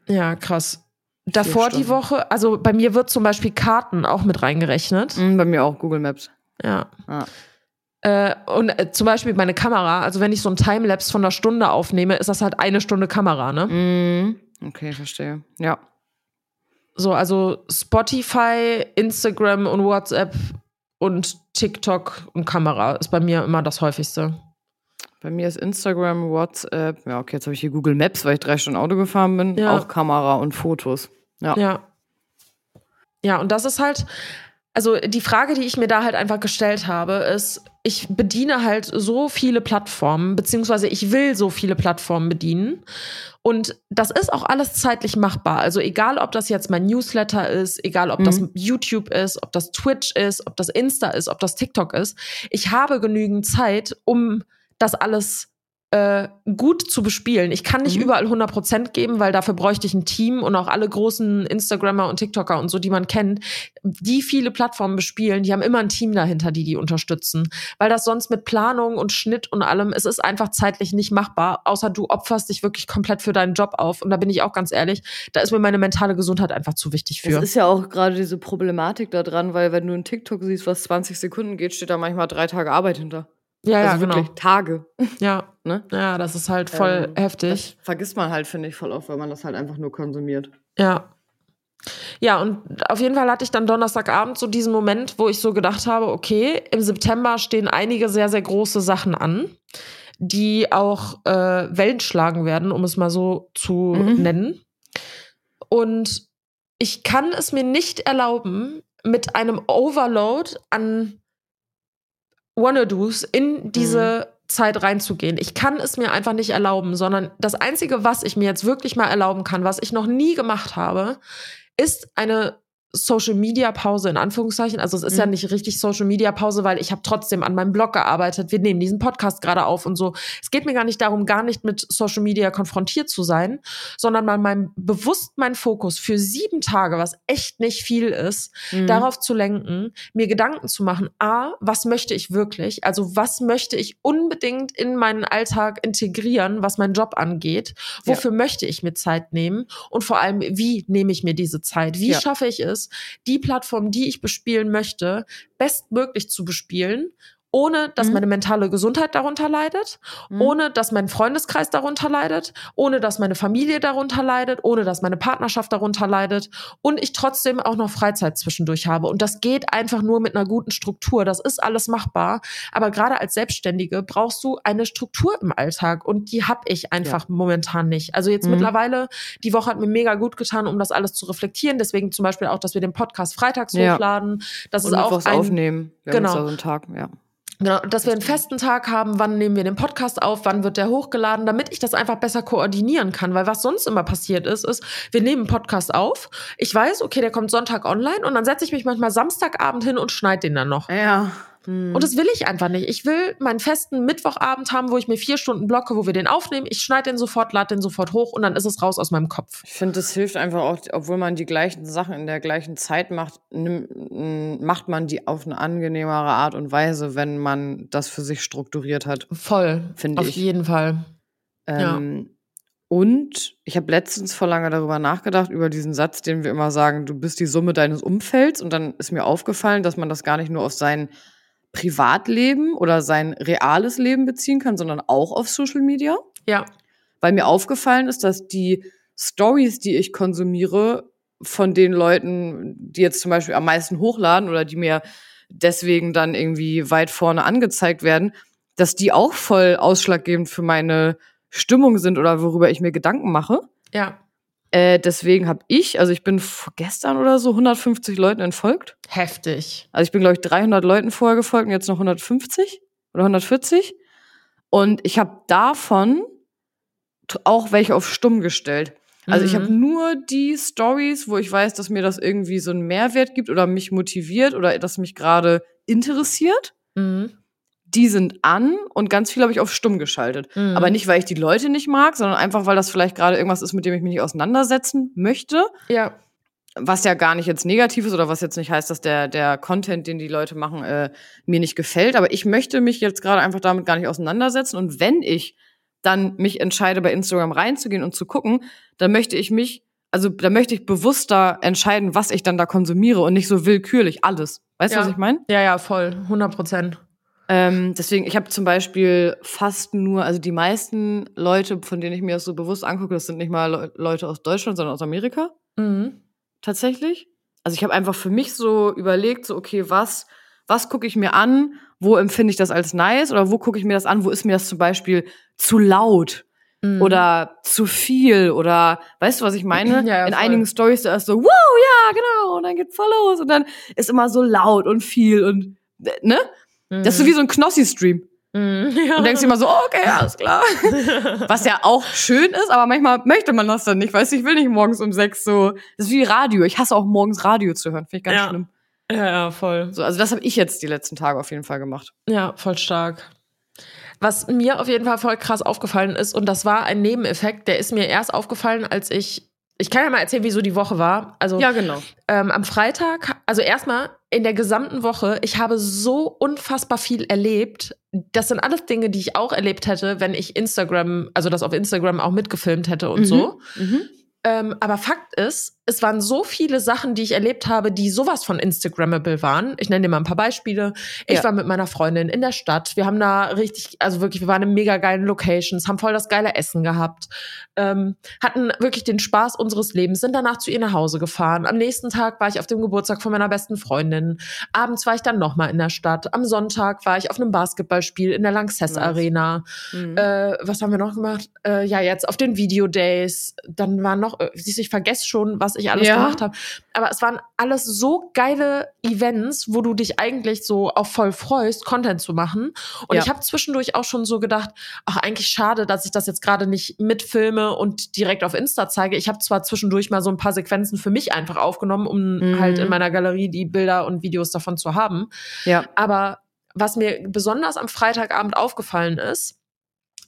S1: Ja, krass. Davor die. Woche, also bei mir wird zum Beispiel Karten auch mit reingerechnet.
S2: Mhm, bei mir auch Google Maps.
S1: Ja.
S2: Ah.
S1: Äh, und äh, zum Beispiel meine Kamera, also wenn ich so ein Timelapse von einer Stunde aufnehme, ist das halt eine Stunde Kamera, ne?
S2: Mhm. Okay, verstehe. Ja.
S1: So, also Spotify, Instagram und WhatsApp und TikTok und Kamera ist bei mir immer das häufigste.
S2: Bei mir ist Instagram, WhatsApp. Ja, okay, jetzt habe ich hier Google Maps, weil ich drei Stunden Auto gefahren bin.
S1: Ja.
S2: Auch Kamera und Fotos. Ja.
S1: Ja. Ja, und das ist halt, also die Frage, die ich mir da halt einfach gestellt habe, ist, ich bediene halt so viele Plattformen, beziehungsweise ich will so viele Plattformen bedienen. Und das ist auch alles zeitlich machbar. Also egal, ob das jetzt mein Newsletter ist, egal, ob das
S2: Mhm.
S1: YouTube ist, ob das Twitch ist, ob das Insta ist, ob das TikTok ist. Ich habe genügend Zeit, um das alles äh, gut zu bespielen. Ich kann nicht
S2: Mhm.
S1: überall 100% geben, weil dafür bräuchte ich ein Team und auch alle großen Instagrammer und TikToker und so, die man kennt, die viele Plattformen bespielen, die haben immer ein Team dahinter, die die unterstützen. Weil das sonst mit Planung und Schnitt und allem, es ist einfach zeitlich nicht machbar, außer du opferst dich wirklich komplett für deinen Job auf. Und da bin ich auch ganz ehrlich, da ist mir meine mentale Gesundheit einfach zu wichtig für.
S2: ist ja auch gerade diese Problematik da dran, weil wenn du einen TikTok siehst, was 20 Sekunden geht, steht da manchmal drei Tage Arbeit hinter.
S1: Ja, ja,
S2: also
S1: genau.
S2: wirklich Tage.
S1: Ja.
S2: Ne?
S1: ja, das ist halt voll
S2: Ähm,
S1: heftig.
S2: Das vergisst man halt, finde ich, voll oft, weil man das halt einfach nur konsumiert.
S1: Ja. Ja, und auf jeden Fall hatte ich dann Donnerstagabend so diesen Moment, wo ich so gedacht habe, okay, im September stehen einige sehr, sehr große Sachen an, die auch äh, Wellen schlagen werden, um es mal so zu
S2: Mhm.
S1: nennen. Und ich kann es mir nicht erlauben, mit einem Overload an Wannadoos in diese Zeit reinzugehen. Ich kann es mir einfach nicht erlauben, sondern das Einzige, was ich mir jetzt wirklich mal erlauben kann, was ich noch nie gemacht habe, ist eine Social Media Pause in Anführungszeichen. Also es ist ja
S2: Mhm.
S1: nicht richtig Social Media Pause, weil ich habe trotzdem an meinem Blog gearbeitet. Wir nehmen diesen Podcast gerade auf und so. Es geht mir gar nicht darum, gar nicht mit Social Media konfrontiert zu sein, sondern mal mein bewusst meinen Fokus für sieben Tage, was echt nicht viel ist,
S2: Mhm.
S1: darauf zu lenken, mir Gedanken zu machen, a, was möchte ich wirklich? Also was möchte ich unbedingt in meinen Alltag integrieren, was meinen Job angeht? Wofür möchte ich mir Zeit nehmen? Und vor allem, wie nehme ich mir diese Zeit? Wie
S2: Ja.
S1: schaffe ich es, die Plattform, die ich bespielen möchte, bestmöglich zu bespielen? Ohne dass
S2: Mhm.
S1: meine mentale Gesundheit darunter leidet,
S2: Mhm.
S1: ohne dass mein Freundeskreis darunter leidet, ohne dass meine Familie darunter leidet, ohne dass meine Partnerschaft darunter leidet und ich trotzdem auch noch Freizeit zwischendurch habe. Und das geht einfach nur mit einer guten Struktur. Das ist alles machbar. Aber gerade als Selbstständige brauchst du eine Struktur im Alltag und die habe ich einfach momentan nicht. Also jetzt
S2: Mhm.
S1: mittlerweile, die Woche hat mir mega gut getan, um das alles zu reflektieren. Deswegen zum Beispiel auch, dass wir den Podcast freitags
S2: Ja.
S1: hochladen. Das
S2: und
S1: ist auch ein,
S2: aufnehmen. Wir haben
S1: Genau.
S2: jetzt da so einen Tag, ja.
S1: Genau, dass wir einen festen Tag haben, wann nehmen wir den Podcast auf, wann wird der hochgeladen, damit ich das einfach besser koordinieren kann. Weil was sonst immer passiert ist, ist, wir nehmen einen Podcast auf, ich weiß, okay, der kommt Sonntag online und dann setze ich mich manchmal Samstagabend hin und schneide den dann noch.
S2: Ja. Hm.
S1: Und das will ich einfach nicht. Ich will meinen festen Mittwochabend haben, wo ich mir vier Stunden blocke, wo wir den aufnehmen. Ich schneide den sofort, lade den sofort hoch und dann ist es raus aus meinem Kopf.
S2: Ich finde, das hilft einfach auch, obwohl man die gleichen Sachen in der gleichen Zeit macht, nimm, macht man die auf eine angenehmere Art und Weise, wenn man das für sich strukturiert hat.
S1: Voll.
S2: Finde
S1: Auf
S2: ich.
S1: jeden Fall. Ja.
S2: Ähm, Und ich habe letztens vor lange darüber nachgedacht, über diesen Satz, den wir immer sagen, du bist die Summe deines Umfelds. Und dann ist mir aufgefallen, dass man das gar nicht nur auf sein Privatleben oder sein reales Leben beziehen kann, sondern auch auf Social Media.
S1: Ja.
S2: Weil mir aufgefallen ist, dass die Stories, die ich konsumiere, von den Leuten, die jetzt zum Beispiel am meisten hochladen oder die mir deswegen dann irgendwie weit vorne angezeigt werden, dass die auch voll ausschlaggebend für meine Stimmung sind oder worüber ich mir Gedanken mache.
S1: Ja.
S2: Äh, deswegen habe ich, also ich bin vor gestern oder so 150 Leuten entfolgt.
S1: Heftig.
S2: Also ich bin, glaube ich, 300 Leuten vorher gefolgt und jetzt noch 150 oder 140. Und ich habe davon auch welche auf stumm gestellt. Also ich
S1: Mhm.
S2: habe nur die Stories, wo ich weiß, dass mir das irgendwie so einen Mehrwert gibt oder mich motiviert oder das mich gerade interessiert.
S1: Mhm.
S2: Die sind an und ganz viel habe ich auf stumm geschaltet.
S1: Mhm.
S2: Aber nicht, weil ich die Leute nicht mag, sondern einfach, weil das vielleicht gerade irgendwas ist, mit dem ich mich nicht auseinandersetzen möchte.
S1: Ja.
S2: Was ja gar nicht jetzt negativ ist oder was jetzt nicht heißt, dass der, der Content, den die Leute machen, äh, mir nicht gefällt. Aber ich möchte mich jetzt gerade einfach damit gar nicht auseinandersetzen. Und wenn ich dann mich entscheide, bei Instagram reinzugehen und zu gucken, dann möchte ich mich, also da möchte ich bewusster entscheiden, was ich dann da konsumiere und nicht so willkürlich alles. Weißt du,
S1: Ja.
S2: was ich meine?
S1: Ja, ja, voll. 100 Prozent.
S2: Ähm, deswegen, ich habe zum Beispiel fast nur, also die meisten Leute, von denen ich mir das so bewusst angucke, das sind nicht mal Le Leute aus Deutschland, sondern aus Amerika
S1: Mhm.
S2: tatsächlich. Also ich habe einfach für mich so überlegt, so okay, was, was gucke ich mir an, wo empfinde ich das als nice oder wo gucke ich mir das an, wo ist mir das zum Beispiel zu laut
S1: Mhm.
S2: oder zu viel oder weißt du, was ich meine?
S1: Ja, ja,
S2: In einigen Stories da ist so, wow, ja, genau, und dann geht's voll los und dann ist immer so laut und viel und ne?
S1: Mhm.
S2: Das ist so wie so ein Knossi-Stream.
S1: Mhm. Ja.
S2: Und denkst dir immer so, okay, alles klar. Was ja auch schön ist, aber manchmal möchte man das dann nicht. Weißt du, ich will nicht morgens um sechs so. Das ist wie Radio. Ich hasse auch morgens Radio zu hören. Finde ich ganz
S1: Ja.
S2: schlimm.
S1: ja, ja, voll.
S2: So, also das habe ich jetzt die letzten Tage auf jeden Fall gemacht.
S1: Ja, voll stark. Was mir auf jeden Fall voll krass aufgefallen ist, und das war ein Nebeneffekt, der ist mir erst aufgefallen, als ich. Ich kann ja mal erzählen, wie so die Woche war. Also
S2: Ja, genau.
S1: ähm, am Freitag, also erstmal in der gesamten Woche, ich habe so unfassbar viel erlebt. Das sind alles Dinge, die ich auch erlebt hätte, wenn ich Instagram, also das auf Instagram auch mitgefilmt hätte und so.
S2: Mhm.
S1: Ähm, aber Fakt ist, es waren so viele Sachen, die ich erlebt habe, die sowas von Instagrammable waren. Ich nenne dir mal ein paar Beispiele. Ich
S2: Ja.
S1: war mit meiner Freundin in der Stadt. Wir haben da richtig, also wirklich, wir waren in mega geilen Locations, haben voll das geile Essen gehabt, ähm, hatten wirklich den Spaß unseres Lebens, sind danach zu ihr nach Hause gefahren. Am nächsten Tag war ich auf dem Geburtstag von meiner besten Freundin. Abends war ich dann nochmal in der Stadt. Am Sonntag war ich auf einem Basketballspiel in der Lanxess. Arena.
S2: Mhm.
S1: Äh, was haben wir noch gemacht? Äh, ja, jetzt auf den Video-Days. Dann waren noch, äh, siehst du, ich vergesse schon, was ich alles
S2: Ja.
S1: gemacht habe. Aber es waren alles so geile Events, wo du dich eigentlich so auch voll freust, Content zu machen. Und
S2: Ja.
S1: ich habe zwischendurch auch schon so gedacht, ach, eigentlich schade, dass ich das jetzt gerade nicht mitfilme und direkt auf Insta zeige. Ich habe zwar zwischendurch mal so ein paar Sequenzen für mich einfach aufgenommen, um
S2: Mhm.
S1: halt in meiner Galerie die Bilder und Videos davon zu haben.
S2: ja.
S1: Aber was mir besonders am Freitagabend aufgefallen ist,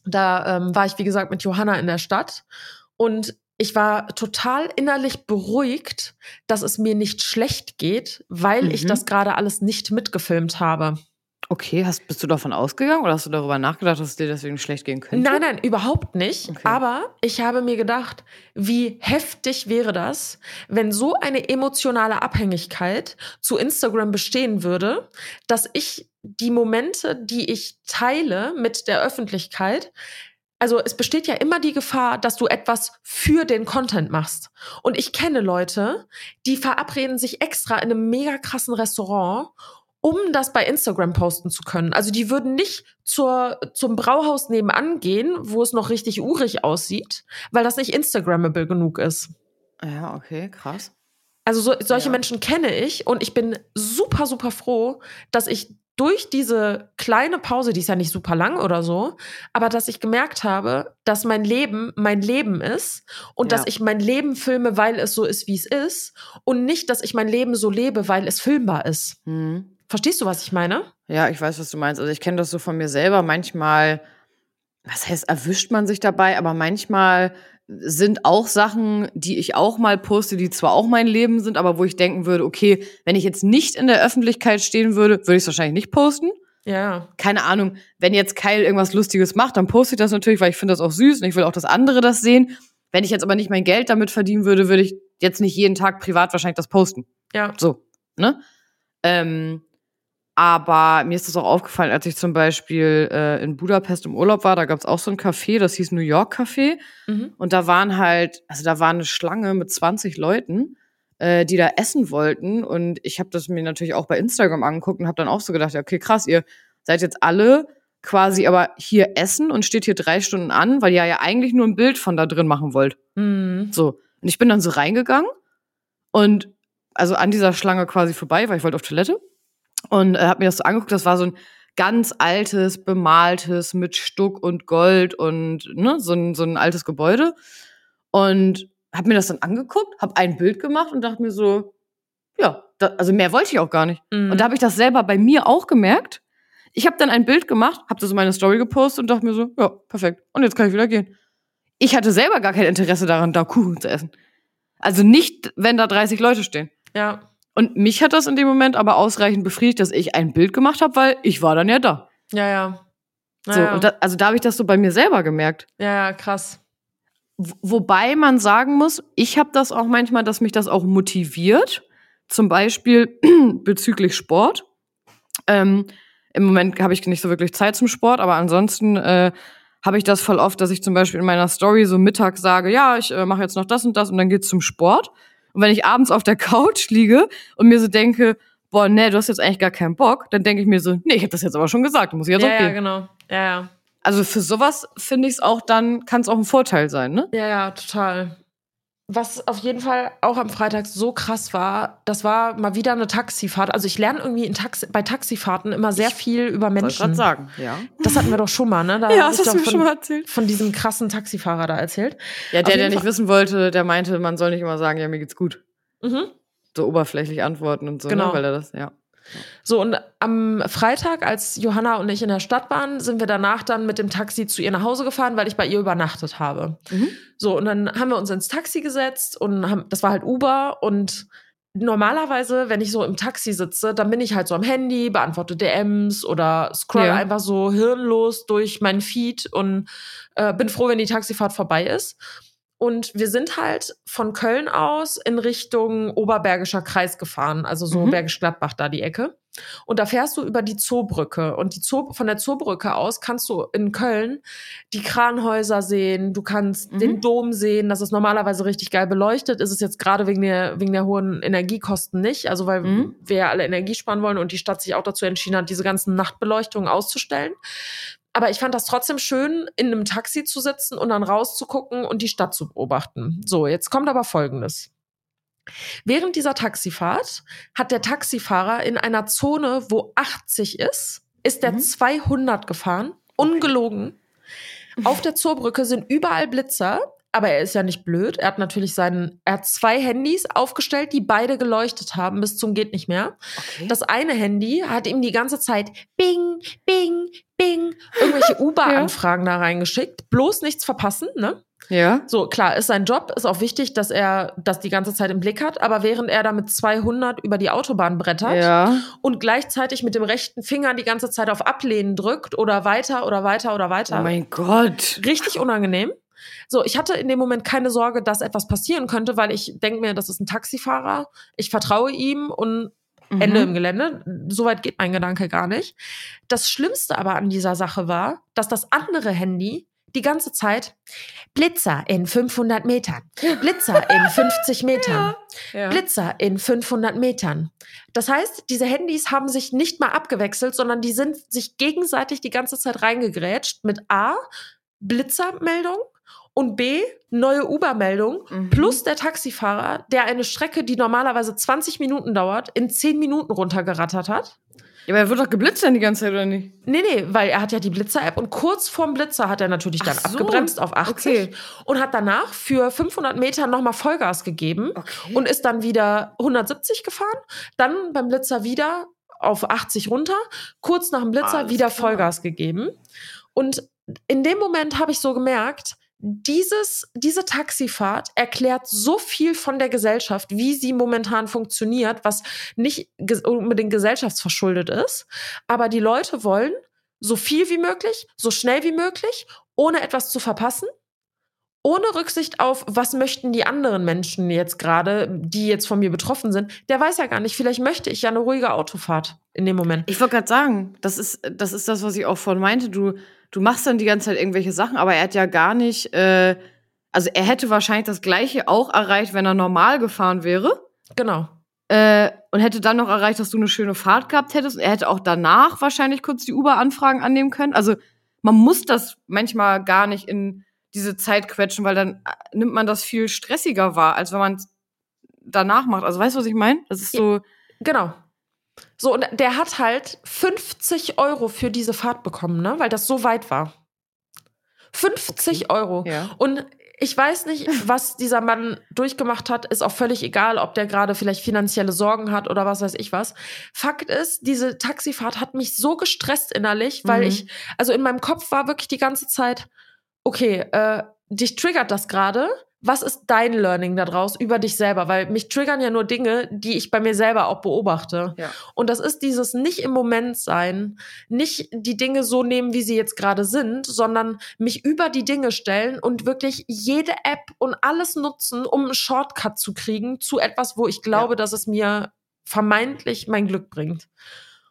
S1: da ähm, war ich, wie gesagt, mit Johanna in der Stadt und ich war total innerlich beruhigt, dass es mir nicht schlecht geht, weil ich
S2: Mhm.
S1: das gerade alles nicht mitgefilmt habe.
S2: Okay, hast, bist du davon ausgegangen oder hast du darüber nachgedacht, dass es dir deswegen schlecht gehen könnte?
S1: Nein, nein, überhaupt nicht.
S2: Okay.
S1: Aber ich habe mir gedacht, wie heftig wäre das, wenn so eine emotionale Abhängigkeit zu Instagram bestehen würde, dass ich die Momente, die ich teile mit der Öffentlichkeit, also es besteht ja immer die Gefahr, dass du etwas für den Content machst. Und ich kenne Leute, die verabreden sich extra in einem mega krassen Restaurant, um das bei Instagram posten zu können. Also die würden nicht zur, zum Brauhaus nebenan gehen, wo es noch richtig urig aussieht, weil das nicht Instagrammable genug ist.
S2: Ja, okay, krass.
S1: Also so, solche
S2: Ja.
S1: Menschen kenne ich und ich bin super, super froh, dass ich durch diese kleine Pause, die ist ja nicht super lang oder so, aber dass ich gemerkt habe, dass mein Leben mein Leben ist und
S2: Ja.
S1: dass ich mein Leben filme, weil es so ist, wie es ist und nicht, dass ich mein Leben so lebe, weil es filmbar ist.
S2: Mhm.
S1: Verstehst du, was ich meine?
S2: Ja, ich weiß, was du meinst. Also ich kenne das so von mir selber. Manchmal, was heißt, erwischt man sich dabei, aber manchmal sind auch Sachen, die ich auch mal poste, die zwar auch mein Leben sind, aber wo ich denken würde, okay, wenn ich jetzt nicht in der Öffentlichkeit stehen würde, würde ich es wahrscheinlich nicht posten.
S1: Ja.
S2: Keine Ahnung, wenn jetzt Kyle irgendwas Lustiges macht, dann poste ich das natürlich, weil ich finde das auch süß und ich will auch, dass andere das sehen. Wenn ich jetzt aber nicht mein Geld damit verdienen würde, würde ich jetzt nicht jeden Tag privat wahrscheinlich das posten.
S1: Ja.
S2: So, ne? Ähm, aber mir ist das auch aufgefallen, als ich zum Beispiel äh, in Budapest im Urlaub war, da gab es auch so ein Café, das hieß New York Café.
S1: Mhm.
S2: Und da waren halt, also da war eine Schlange mit 20 Leuten, äh, die da essen wollten. Und ich habe das mir natürlich auch bei Instagram angeguckt und habe dann auch so gedacht, ja, okay, krass, ihr seid jetzt alle quasi aber hier essen und steht hier drei Stunden an, weil ihr ja eigentlich nur ein Bild von da drin machen wollt.
S1: Mhm.
S2: So. Und ich bin dann so reingegangen und also an dieser Schlange quasi vorbei, weil ich wollte auf Toilette. Und äh, habe mir das so angeguckt, das war so ein ganz altes, bemaltes mit Stuck und Gold und ne, so ein, so ein altes Gebäude. Und habe mir das dann angeguckt, habe ein Bild gemacht und dachte mir so, ja, da, also mehr wollte ich auch gar nicht.
S1: Mhm.
S2: Und da habe ich das selber bei mir auch gemerkt. Ich habe dann ein Bild gemacht, habe das in meine Story gepostet und dachte mir so, ja, perfekt. Und jetzt kann ich wieder gehen. Ich hatte selber gar kein Interesse daran, da Kuchen zu essen. Also nicht, wenn da 30 Leute stehen.
S1: ja.
S2: Und mich hat das in dem Moment aber ausreichend befriedigt, dass ich ein Bild gemacht habe, weil ich war dann ja da.
S1: Ja, ja.
S2: So,
S1: Ja,
S2: und da, also da habe ich das so bei mir selber gemerkt.
S1: ja, ja, krass.
S2: Wobei man sagen muss, ich habe das auch manchmal, dass mich das auch motiviert. Zum Beispiel bezüglich Sport. Ähm, Im Moment habe ich nicht so wirklich Zeit zum Sport, aber ansonsten äh, habe ich das voll oft, dass ich zum Beispiel in meiner Story so mittags sage, ja, ich äh, mache jetzt noch das und das und dann geht's zum Sport. Und wenn ich abends auf der Couch liege und mir so denke, boah, nee, du hast jetzt eigentlich gar keinen Bock, dann denke ich mir so, nee, ich habe das jetzt aber schon gesagt, muss ich jetzt
S1: Ja,
S2: auch
S1: ja,
S2: gehen.
S1: genau. Ja, ja.
S2: Also für sowas finde ich es auch dann, kann es auch ein Vorteil sein, ne?
S1: Ja, ja, total. Was auf jeden Fall auch am Freitag so krass war, das war mal wieder eine Taxifahrt. Also ich lerne irgendwie in Taxi bei Taxifahrten immer sehr viel über
S2: Wollte
S1: Menschen.
S2: gerade sagen, ja.
S1: Das hatten wir doch schon mal, ne? Da
S2: Ja, das
S1: ich
S2: hast du mir
S1: von,
S2: schon mal erzählt.
S1: von diesem krassen Taxifahrer da erzählt.
S2: Ja, der, der nicht
S1: Fall-
S2: wissen wollte, der meinte, man soll nicht immer sagen, ja, mir geht's gut.
S1: Mhm.
S2: So oberflächlich antworten und so,
S1: Genau.
S2: ne? Weil er das, ja.
S1: So, und am Freitag, als Johanna und ich in der Stadt waren, sind wir danach dann mit dem Taxi zu ihr nach Hause gefahren, weil ich bei ihr übernachtet habe.
S2: Mhm.
S1: So, und dann haben wir uns ins Taxi gesetzt und haben, das war halt Uber und normalerweise, wenn ich so im Taxi sitze, dann bin ich halt so am Handy, beantworte DMs oder scroll
S2: Ja.
S1: einfach so hirnlos durch meinen Feed und äh, bin froh, wenn die Taxifahrt vorbei ist. Und wir sind halt von Köln aus in Richtung Oberbergischer Kreis gefahren, also so
S2: Mhm.
S1: Bergisch Gladbach da die Ecke. Und da fährst du über die Zoobrücke. Und die Zoo, von der Zoobrücke aus kannst du in Köln die Kranhäuser sehen, du kannst
S2: Mhm.
S1: den Dom sehen. Das ist normalerweise richtig geil beleuchtet. Ist es jetzt gerade wegen der, wegen der hohen Energiekosten nicht. Also weil
S2: Mhm.
S1: wir ja alle Energie sparen wollen und die Stadt sich auch dazu entschieden hat, diese ganzen Nachtbeleuchtungen auszustellen. Aber ich fand das trotzdem schön, in einem Taxi zu sitzen und dann rauszugucken und die Stadt zu beobachten. So, jetzt kommt aber Folgendes. Während dieser Taxifahrt hat der Taxifahrer in einer Zone, wo 80 ist, ist der
S2: Mhm.
S1: 200 gefahren. Ungelogen. Auf der Zoobrücke sind überall Blitzer, aber er ist ja nicht blöd. Er hat natürlich seinen, er hat zwei Handys aufgestellt, die beide geleuchtet haben bis zum geht nicht mehr.
S2: Okay.
S1: Das eine Handy hat ihm die ganze Zeit Bing, Bing, Bing irgendwelche Uber-Anfragen da reingeschickt. Bloß nichts verpassen, ne?
S2: ja.
S1: So, klar, ist sein Job, ist auch wichtig, dass er das die ganze Zeit im Blick hat, aber während er da mit 200 über die Autobahn brettert
S2: Ja.
S1: und gleichzeitig mit dem rechten Finger die ganze Zeit auf Ablehnen drückt oder weiter oder weiter oder weiter.
S2: Oh mein Gott.
S1: Richtig unangenehm. So, ich hatte in dem Moment keine Sorge, dass etwas passieren könnte, weil ich denke mir, das ist ein Taxifahrer. Ich vertraue ihm und Ende im
S2: Mhm.
S1: Gelände. Soweit geht mein Gedanke gar nicht. Das Schlimmste aber an dieser Sache war, dass das andere Handy die ganze Zeit Blitzer in 500 Metern, Blitzer in 50 Metern,
S2: Ja.
S1: Blitzer in 500 Metern. Das heißt, diese Handys haben sich nicht mal abgewechselt, sondern die sind sich gegenseitig die ganze Zeit reingegrätscht mit A, Blitzermeldung und B, neue Uber-Meldung
S2: Mhm.
S1: plus der Taxifahrer, der eine Strecke, die normalerweise 20 Minuten dauert, in 10 Minuten runtergerattert hat.
S2: Ja, aber er wird doch geblitzt dann die ganze Zeit, oder nicht?
S1: Nee, nee, weil er hat ja die Blitzer-App und kurz vorm Blitzer hat er natürlich dann
S2: so.
S1: abgebremst auf 80
S2: Okay.
S1: und hat danach für 500 Meter nochmal Vollgas gegeben
S2: Okay.
S1: und ist dann wieder 170 gefahren, dann beim Blitzer wieder auf 80 runter, kurz nach dem Blitzer
S2: Alles
S1: wieder
S2: klar.
S1: Vollgas gegeben. Und in dem Moment habe ich so gemerkt, dieses, diese Taxifahrt erklärt so viel von der Gesellschaft, wie sie momentan funktioniert, was nicht unbedingt gesellschaftsverschuldet ist. Aber die Leute wollen so viel wie möglich, so schnell wie möglich, ohne etwas zu verpassen ohne Rücksicht auf, was möchten die anderen Menschen jetzt gerade, die jetzt von mir betroffen sind, der weiß ja gar nicht, vielleicht möchte ich ja eine ruhige Autofahrt in dem Moment.
S2: Ich wollte gerade sagen, das ist, das ist das, was ich auch vorhin meinte. Du, du machst dann die ganze Zeit irgendwelche Sachen, aber er hat ja gar nicht, äh, also er hätte wahrscheinlich das Gleiche auch erreicht, wenn er normal gefahren wäre.
S1: Genau.
S2: Äh, und hätte dann noch erreicht, dass du eine schöne Fahrt gehabt hättest. Und er hätte auch danach wahrscheinlich kurz die Uber-Anfragen annehmen können. Also man muss das manchmal gar nicht in diese Zeit quetschen, weil dann äh, nimmt man das viel stressiger wahr, als wenn man es danach macht. Also weißt du, was ich meine? Das ist so.
S1: Genau. So, und der hat halt 50 Euro für diese Fahrt bekommen, ne? Weil das so weit war. 50 Euro.
S2: Ja.
S1: Und ich weiß nicht, was dieser Mann durchgemacht hat, ist auch völlig egal, ob der gerade vielleicht finanzielle Sorgen hat oder was weiß ich was. Fakt ist, diese Taxifahrt hat mich so gestresst innerlich, weil
S2: Mhm.
S1: ich, also in meinem Kopf war wirklich die ganze Zeit, okay, äh, dich triggert das gerade. Was ist dein Learning daraus über dich selber? Weil mich triggern ja nur Dinge, die ich bei mir selber auch beobachte.
S2: Ja.
S1: Und das ist dieses nicht im Moment sein, nicht die Dinge so nehmen, wie sie jetzt gerade sind, sondern mich über die Dinge stellen und wirklich jede App und alles nutzen, um einen Shortcut zu kriegen zu etwas, wo ich glaube,
S2: Ja.
S1: dass es mir vermeintlich mein Glück bringt.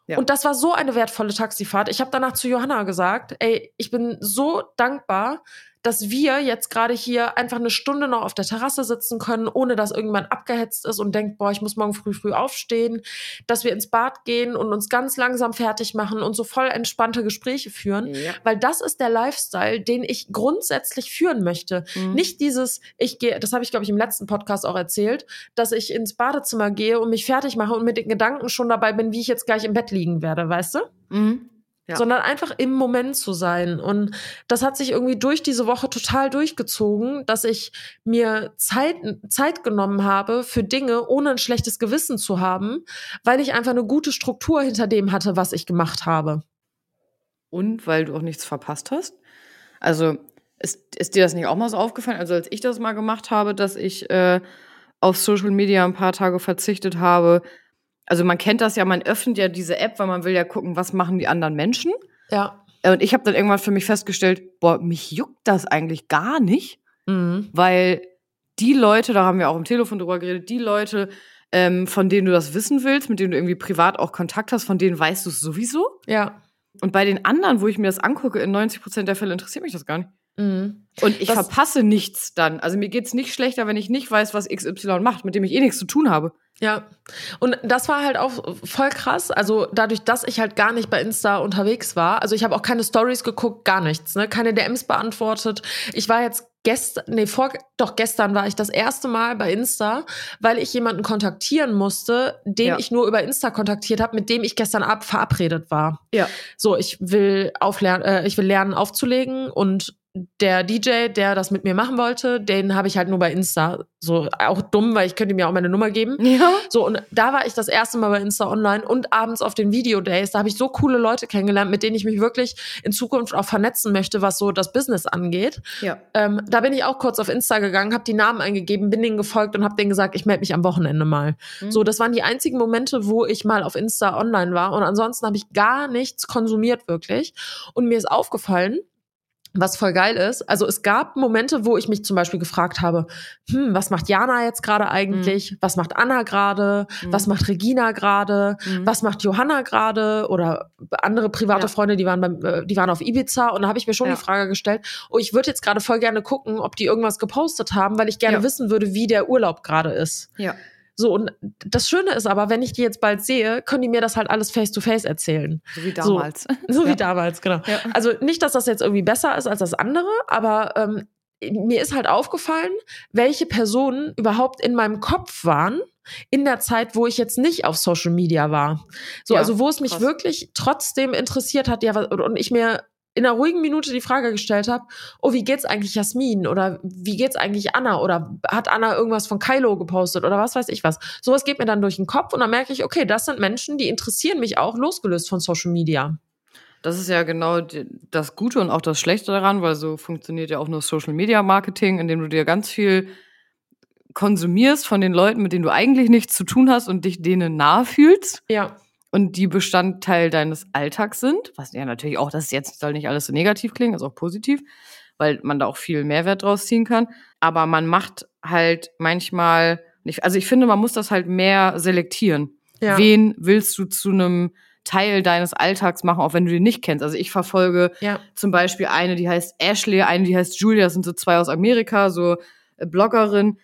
S2: Ja.
S1: Und das war so eine wertvolle Taxifahrt. Ich habe danach zu Johanna gesagt, ey, ich bin so dankbar, dass wir jetzt gerade hier einfach eine Stunde noch auf der Terrasse sitzen können, ohne dass irgendjemand abgehetzt ist und denkt, boah, ich muss morgen früh früh aufstehen, dass wir ins Bad gehen und uns ganz langsam fertig machen und so voll entspannte Gespräche führen.
S2: Ja.
S1: Weil das ist der Lifestyle, den ich grundsätzlich führen möchte.
S2: Mhm.
S1: Nicht dieses, ich gehe, das habe ich, glaube ich, im letzten Podcast auch erzählt, dass ich ins Badezimmer gehe und mich fertig mache und mit den Gedanken schon dabei bin, wie ich jetzt gleich im Bett liegen werde, weißt du?
S2: Mhm. Ja.
S1: sondern einfach im Moment zu sein. Und das hat sich irgendwie durch diese Woche total durchgezogen, dass ich mir Zeit, Zeit genommen habe für Dinge, ohne ein schlechtes Gewissen zu haben, weil ich einfach eine gute Struktur hinter dem hatte, was ich gemacht habe.
S2: Und weil du auch nichts verpasst hast. Also ist, ist dir das nicht auch mal so aufgefallen? Also als ich das mal gemacht habe, dass ich äh, auf Social Media ein paar Tage verzichtet habe. Also man kennt das ja, man öffnet ja diese App, weil man will ja gucken, was machen die anderen Menschen.
S1: Ja.
S2: Und ich habe dann irgendwann für mich festgestellt, boah, mich juckt das eigentlich gar nicht,
S1: Mhm.
S2: weil die Leute, da haben wir auch im Telefon drüber geredet, die Leute, ähm, von denen du das wissen willst, mit denen du irgendwie privat auch Kontakt hast, von denen weißt du es sowieso.
S1: Ja.
S2: Und bei den anderen, wo ich mir das angucke, in 90 Prozent der Fälle interessiert mich das gar nicht.
S1: Mhm.
S2: Und ich
S1: Was-
S2: verpasse nichts dann. Also mir geht's nicht schlechter, wenn ich nicht weiß, was XY macht, mit dem ich eh nichts zu tun habe.
S1: Ja, und das war halt auch voll krass. Also dadurch, dass ich halt gar nicht bei Insta unterwegs war, also ich habe auch keine Stories geguckt, gar nichts, ne? keine DMs beantwortet. Ich war jetzt gestern, nee, vor, doch gestern war ich das erste Mal bei Insta, weil ich jemanden kontaktieren musste, den
S2: Ja.
S1: ich nur über Insta kontaktiert habe, mit dem ich gestern Abend verabredet war.
S2: Ja.
S1: So, ich will auflernen, äh, ich will lernen aufzulegen und der DJ, der das mit mir machen wollte, den habe ich halt nur bei Insta. So auch dumm, weil ich könnte ihm ja auch meine Nummer geben.
S2: Ja.
S1: So, und da war ich das erste Mal bei Insta Online und abends auf den Videodays. Da habe ich so coole Leute kennengelernt, mit denen ich mich wirklich in Zukunft auch vernetzen möchte, was so das Business angeht.
S2: Ja.
S1: Ähm, da bin ich auch kurz auf Insta gegangen, habe die Namen eingegeben, bin denen gefolgt und habe denen gesagt, ich melde mich am Wochenende mal.
S2: Mhm.
S1: So, das waren die einzigen Momente, wo ich mal auf Insta online war. Und ansonsten habe ich gar nichts konsumiert wirklich. Und mir ist aufgefallen, was voll geil ist. Also es gab Momente, wo ich mich zum Beispiel gefragt habe, hm, was macht Jana jetzt gerade eigentlich? Was macht Anna gerade?
S2: Mhm.
S1: Was macht Regina gerade?
S2: Mhm.
S1: Was macht Johanna gerade? Oder andere private
S2: Ja.
S1: Freunde, die waren beim, äh, die waren auf Ibiza und da habe ich mir schon
S2: Ja.
S1: die Frage gestellt, oh, ich würde jetzt gerade voll gerne gucken, ob die irgendwas gepostet haben, weil ich gerne
S2: Ja.
S1: wissen würde, wie der Urlaub gerade ist.
S2: Ja.
S1: So, und das Schöne ist aber, wenn ich die jetzt bald sehe, können die mir das halt alles face to face erzählen.
S2: So wie
S1: So.
S2: damals.
S1: So wie
S2: Ja.
S1: damals, genau.
S2: Ja.
S1: Also nicht, dass das jetzt irgendwie besser ist als das andere, aber ähm, mir ist halt aufgefallen, welche Personen überhaupt in meinem Kopf waren in der Zeit, wo ich jetzt nicht auf Social Media war. So,
S2: Ja,
S1: also wo es mich
S2: krass.
S1: wirklich trotzdem interessiert hat, ja, und ich mir in einer ruhigen Minute die Frage gestellt habe, oh, wie geht's eigentlich Jasmin? Oder wie geht's eigentlich Anna? Oder hat Anna irgendwas von Kylo gepostet? Oder was weiß ich was? Sowas geht mir dann durch den Kopf und dann merke ich, okay, das sind Menschen, die interessieren mich auch, losgelöst von Social Media.
S2: Das ist ja genau das Gute und auch das Schlechte daran, weil so funktioniert ja auch nur Social Media Marketing, indem du dir ganz viel konsumierst von den Leuten, mit denen du eigentlich nichts zu tun hast und dich denen nahe fühlst
S1: Ja.
S2: Und die Bestandteil deines Alltags sind. Was ja natürlich auch, das jetzt soll nicht alles so negativ klingen, ist auch positiv, weil man da auch viel Mehrwert draus ziehen kann. Aber man macht halt manchmal nicht, also ich finde, man muss das halt mehr selektieren.
S1: Ja.
S2: Wen willst du zu einem Teil deines Alltags machen, auch wenn du den nicht kennst? Also ich verfolge
S1: Ja.
S2: zum Beispiel eine, die heißt Ashley, eine, die heißt Julia, das sind so zwei aus Amerika, so äh, Bloggerin.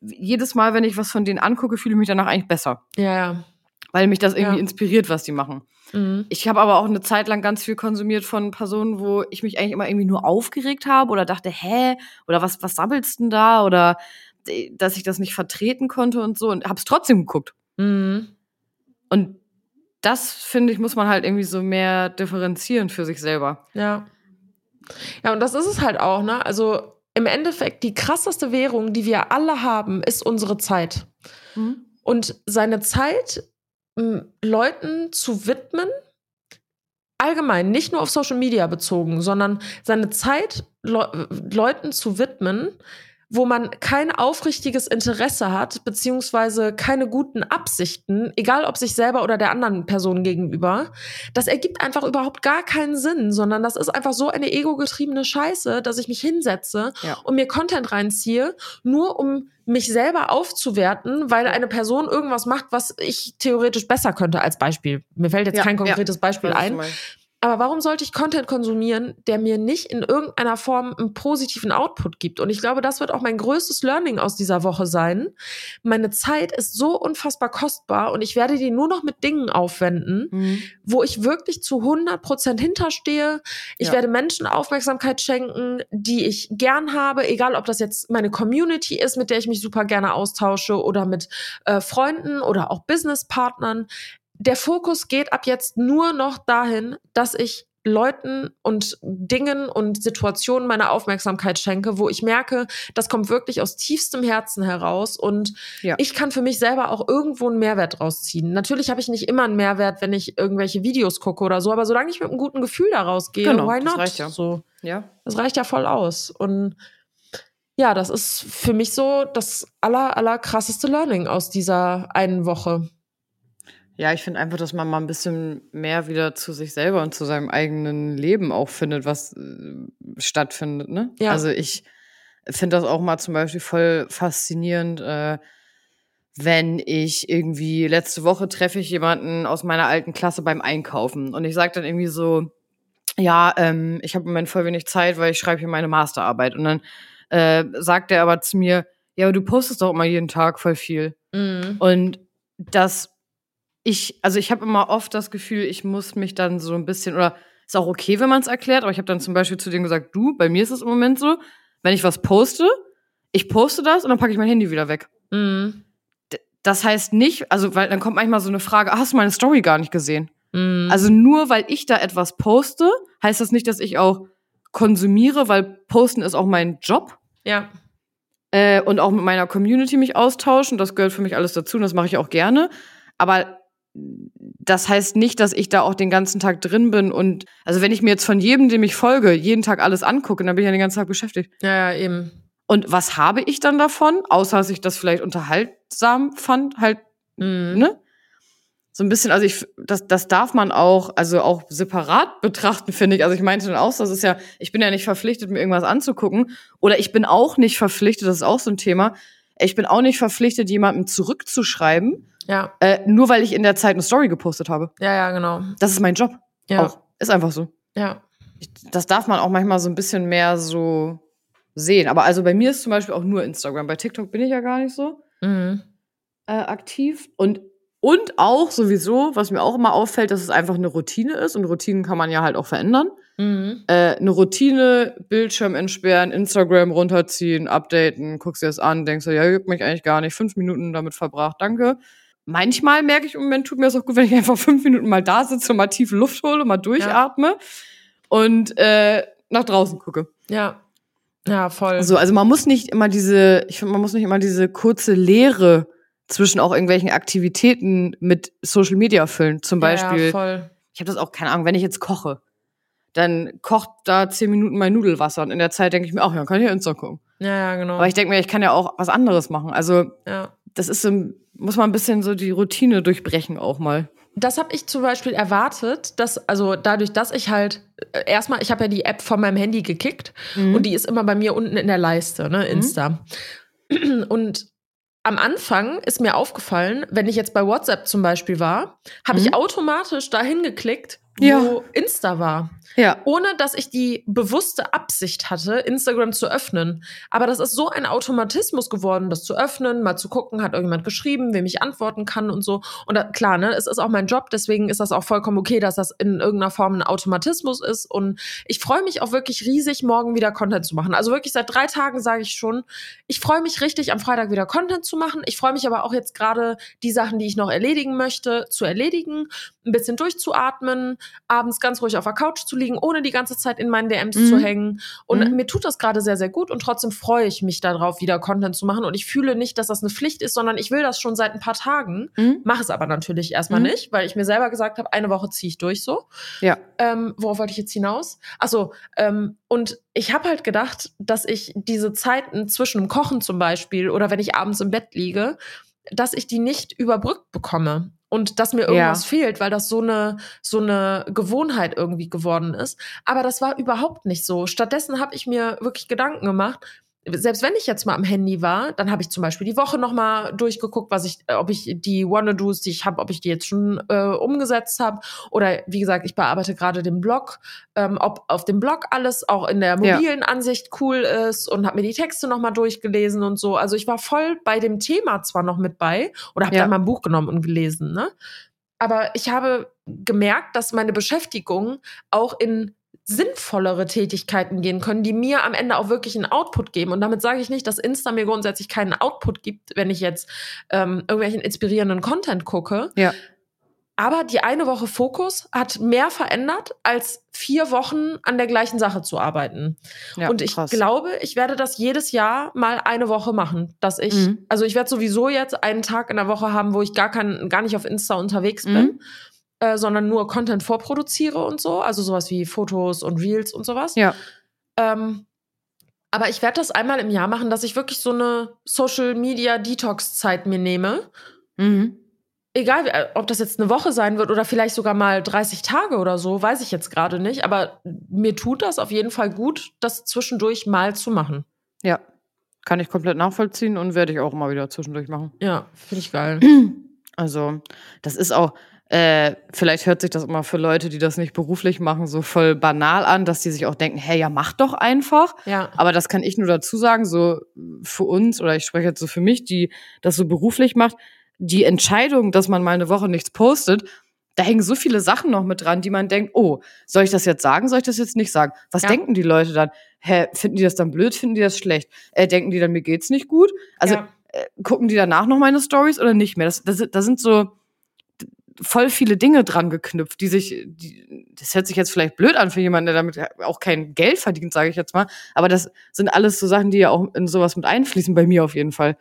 S2: Jedes Mal, wenn ich was von denen angucke, fühle ich mich danach eigentlich besser,
S1: Ja, ja.
S2: Weil mich das irgendwie
S1: Ja.
S2: inspiriert, was die machen.
S1: Mhm.
S2: Ich habe aber auch eine Zeit lang ganz viel konsumiert von Personen, wo ich mich eigentlich immer irgendwie nur aufgeregt habe oder dachte, hä, oder was, was sabbelst denn da? Oder äh, dass ich das nicht vertreten konnte und so und habe es trotzdem geguckt.
S1: Mhm.
S2: Und das, finde ich, muss man halt irgendwie so mehr differenzieren für sich selber.
S1: Ja. Ja, und das ist es halt auch, ne? Also im Endeffekt, die krasseste Währung, die wir alle haben, ist unsere Zeit. Und seine Zeit Leuten zu widmen, allgemein, nicht nur auf Social Media bezogen, sondern seine Zeit Le Leuten zu widmen, wo man kein aufrichtiges Interesse hat, beziehungsweise keine guten Absichten, egal ob sich selber oder der anderen Person gegenüber, das ergibt einfach überhaupt gar keinen Sinn, sondern das ist einfach so eine ego-getriebene Scheiße, dass ich mich hinsetze
S2: Ja.
S1: und mir Content reinziehe, nur um mich selber aufzuwerten, weil eine Person irgendwas macht, was ich theoretisch besser könnte als Beispiel. Mir fällt jetzt
S2: Ja,
S1: kein
S2: ja.
S1: konkretes Beispiel
S2: was du
S1: ein.
S2: meinst.
S1: Aber warum sollte ich Content konsumieren, der mir nicht in irgendeiner Form einen positiven Output gibt? Und ich glaube, das wird auch mein größtes Learning aus dieser Woche sein. Meine Zeit ist so unfassbar kostbar und ich werde die nur noch mit Dingen aufwenden,
S2: Mhm.
S1: wo ich wirklich zu 100 Prozent hinterstehe. Ich
S2: Ja.
S1: werde Menschen Aufmerksamkeit schenken, die ich gern habe, egal ob das jetzt meine Community ist, mit der ich mich super gerne austausche oder mit äh, Freunden oder auch Businesspartnern. Der Fokus geht ab jetzt nur noch dahin, dass ich Leuten und Dingen und Situationen meine Aufmerksamkeit schenke, wo ich merke, das kommt wirklich aus tiefstem Herzen heraus und ja. ich kann für mich selber auch irgendwo einen Mehrwert rausziehen. Natürlich habe ich nicht immer einen Mehrwert, wenn ich irgendwelche Videos gucke oder so, aber solange ich mit einem guten Gefühl daraus gehe, genau, why not? Das reicht ja. So. Ja. Das reicht ja voll aus und ja, das ist für mich so das aller, aller krasseste Learning aus dieser einen Woche.
S2: Ja, ich finde einfach, dass man mal ein bisschen mehr wieder zu sich selber und zu seinem eigenen Leben auch findet, was äh, stattfindet. Ne? Ja. Also ich finde das auch mal zum Beispiel voll faszinierend, äh, wenn ich irgendwie letzte Woche treffe ich jemanden aus meiner alten Klasse beim Einkaufen und ich sage dann irgendwie so, ja, ähm, ich habe im Moment voll wenig Zeit, weil ich schreibe hier meine Masterarbeit und dann äh, sagt er aber zu mir, ja, aber du postest doch immer jeden Tag voll viel. Mhm. Und das ich, also ich habe immer oft das Gefühl, ich muss mich dann so ein bisschen, oder ist auch okay, wenn man es erklärt, aber ich habe dann zum Beispiel zu denen gesagt, du, bei mir ist es im Moment so, wenn ich was poste, ich poste das und dann packe ich mein Handy wieder weg. Mhm. Das heißt nicht, also weil dann kommt manchmal so eine Frage, hast du meine Story gar nicht gesehen? Mhm. Also nur weil ich da etwas poste, heißt das nicht, dass ich auch konsumiere, weil posten ist auch mein Job.
S1: Ja.
S2: Äh, und auch mit meiner Community mich austauschen, das gehört für mich alles dazu und das mache ich auch gerne. Aber das heißt nicht, dass ich da auch den ganzen Tag drin bin und also wenn ich mir jetzt von jedem, dem ich folge, jeden Tag alles angucke, dann bin ich ja den ganzen Tag beschäftigt.
S1: Ja, ja, eben.
S2: Und was habe ich dann davon, außer dass ich das vielleicht unterhaltsam fand, halt, mhm. ne? So ein bisschen, also ich, das, das darf man auch, also auch separat betrachten, finde ich. Also ich meinte dann auch, das ist ja, ich bin ja nicht verpflichtet, mir irgendwas anzugucken. Oder ich bin auch nicht verpflichtet, das ist auch so ein Thema, ich bin auch nicht verpflichtet, jemandem zurückzuschreiben,
S1: ja.
S2: Äh, nur weil ich in der Zeit eine Story gepostet habe.
S1: Ja, ja, genau.
S2: Das ist mein Job. Ja. Auch. Ist einfach so.
S1: Ja.
S2: Ich, das darf man auch manchmal so ein bisschen mehr so sehen. Aber also bei mir ist zum Beispiel auch nur Instagram. Bei TikTok bin ich ja gar nicht so mhm. äh, aktiv. Und, und auch sowieso, was mir auch immer auffällt, dass es einfach eine Routine ist. Und Routinen kann man ja halt auch verändern. Mhm. Äh, eine Routine, Bildschirm entsperren, Instagram runterziehen, updaten, guckst dir das an, denkst du, ja, juckt mich eigentlich gar nicht. Fünf Minuten damit verbracht, danke manchmal merke ich im Moment, tut mir das auch gut, wenn ich einfach fünf Minuten mal da sitze und mal tiefe Luft hole, mal durchatme ja. und äh, nach draußen gucke.
S1: Ja. Ja, voll.
S2: So, also man muss nicht immer diese, ich finde, man muss nicht immer diese kurze Leere zwischen auch irgendwelchen Aktivitäten mit Social Media füllen. Zum Beispiel, ja, voll. ich habe das auch, keine Ahnung, wenn ich jetzt koche, dann kocht da zehn Minuten mein Nudelwasser und in der Zeit denke ich mir, ach ja, kann ich ja Insta gucken.
S1: Ja, ja, genau.
S2: Aber ich denke mir, ich kann ja auch was anderes machen. Also, ja. das ist so, muss man ein bisschen so die Routine durchbrechen auch mal.
S1: Das habe ich zum Beispiel erwartet, dass, also dadurch, dass ich halt, äh, erstmal, ich habe ja die App von meinem Handy gekickt mhm. und die ist immer bei mir unten in der Leiste, ne, Insta. Mhm. Und am Anfang ist mir aufgefallen, wenn ich jetzt bei WhatsApp zum Beispiel war, habe mhm. ich automatisch dahin geklickt, wo ja. Insta war.
S2: Ja.
S1: Ohne dass ich die bewusste Absicht hatte, Instagram zu öffnen. Aber das ist so ein Automatismus geworden, das zu öffnen, mal zu gucken, hat irgendjemand geschrieben, wem ich antworten kann und so. Und da, klar, ne, es ist auch mein Job, deswegen ist das auch vollkommen okay, dass das in irgendeiner Form ein Automatismus ist. Und ich freue mich auch wirklich riesig, morgen wieder Content zu machen. Also wirklich seit drei Tagen sage ich schon, ich freue mich richtig, am Freitag wieder Content zu machen. Ich freue mich aber auch jetzt gerade, die Sachen, die ich noch erledigen möchte, zu erledigen, ein bisschen durchzuatmen, abends ganz ruhig auf der Couch zu liegen, ohne die ganze Zeit in meinen DMs mhm. zu hängen. Und mhm. mir tut das gerade sehr, sehr gut und trotzdem freue ich mich darauf, wieder Content zu machen. Und ich fühle nicht, dass das eine Pflicht ist, sondern ich will das schon seit ein paar Tagen. Mhm. Mache es aber natürlich erstmal mhm. nicht, weil ich mir selber gesagt habe, eine Woche ziehe ich durch so.
S2: Ja.
S1: Ähm, worauf wollte ich jetzt hinaus? Achso, ähm, und ich habe halt gedacht, dass ich diese Zeiten zwischen dem Kochen zum Beispiel oder wenn ich abends im Bett liege, dass ich die nicht überbrückt bekomme und dass mir irgendwas ja. fehlt, weil das so eine so eine Gewohnheit irgendwie geworden ist. Aber das war überhaupt nicht so. Stattdessen habe ich mir wirklich Gedanken gemacht, selbst wenn ich jetzt mal am Handy war, dann habe ich zum Beispiel die Woche noch mal durchgeguckt, was ich, ob ich die Wanna-Dos, die ich habe, ob ich die jetzt schon äh, umgesetzt habe. Oder wie gesagt, ich bearbeite gerade den Blog, ähm, ob auf dem Blog alles auch in der mobilen ja. Ansicht cool ist und habe mir die Texte noch mal durchgelesen und so. Also ich war voll bei dem Thema zwar noch mit bei oder habe ja. dann mal ein Buch genommen und gelesen, ne? Aber ich habe gemerkt, dass meine Beschäftigung auch in sinnvollere Tätigkeiten gehen können, die mir am Ende auch wirklich einen Output geben. Und damit sage ich nicht, dass Insta mir grundsätzlich keinen Output gibt, wenn ich jetzt ähm, irgendwelchen inspirierenden Content gucke.
S2: Ja.
S1: aber die eine Woche Fokus hat mehr verändert, als vier Wochen an der gleichen Sache zu arbeiten.
S2: Ja,
S1: und ich
S2: krass.
S1: glaube, ich werde das jedes Jahr mal eine Woche machen, dass ich,
S2: Mhm.
S1: also ich werde sowieso jetzt einen Tag in der Woche haben, wo ich gar kein, gar nicht auf Insta unterwegs
S2: Mhm.
S1: Äh, sondern nur Content vorproduziere und so, also sowas wie Fotos und Reels und sowas.
S2: Ja.
S1: Ähm, aber ich werde das einmal im Jahr machen, dass ich wirklich so eine Social Media Detox Zeit mir nehme.
S2: Mhm.
S1: Egal, äh, ob das jetzt eine Woche sein wird oder vielleicht sogar mal 30 Tage oder so, weiß ich jetzt gerade nicht. Aber mir tut das auf jeden Fall gut, das zwischendurch mal zu machen.
S2: Ja. Kann ich komplett nachvollziehen und werde ich auch immer wieder zwischendurch machen.
S1: Ja, finde ich geil.
S2: Also, das ist auch, äh, vielleicht hört sich das immer für Leute, die das nicht beruflich machen, so voll banal an, dass die sich auch denken, hey, ja, mach doch einfach.
S1: Ja,
S2: Aber das kann ich nur dazu sagen, so für uns, oder ich spreche jetzt so für mich, die das so beruflich macht, die Entscheidung, dass man mal eine Woche nichts postet, da hängen so viele Sachen noch mit dran, die man denkt, oh, soll ich das jetzt sagen, soll ich das jetzt nicht sagen? Was
S1: Ja.
S2: denken die Leute dann? Hä, finden die das dann blöd, finden die das schlecht? Äh, denken die dann, mir geht's nicht gut? Also
S1: ja.
S2: Äh, gucken die danach noch meine Stories oder nicht mehr? Das, das, da sind so voll viele Dinge dran geknüpft, die sich, die, das hört sich jetzt vielleicht blöd an für jemanden, der damit auch kein Geld verdient, sage ich jetzt mal. Aber das sind alles so Sachen, die ja auch in sowas mit einfließen, bei mir auf jeden Fall.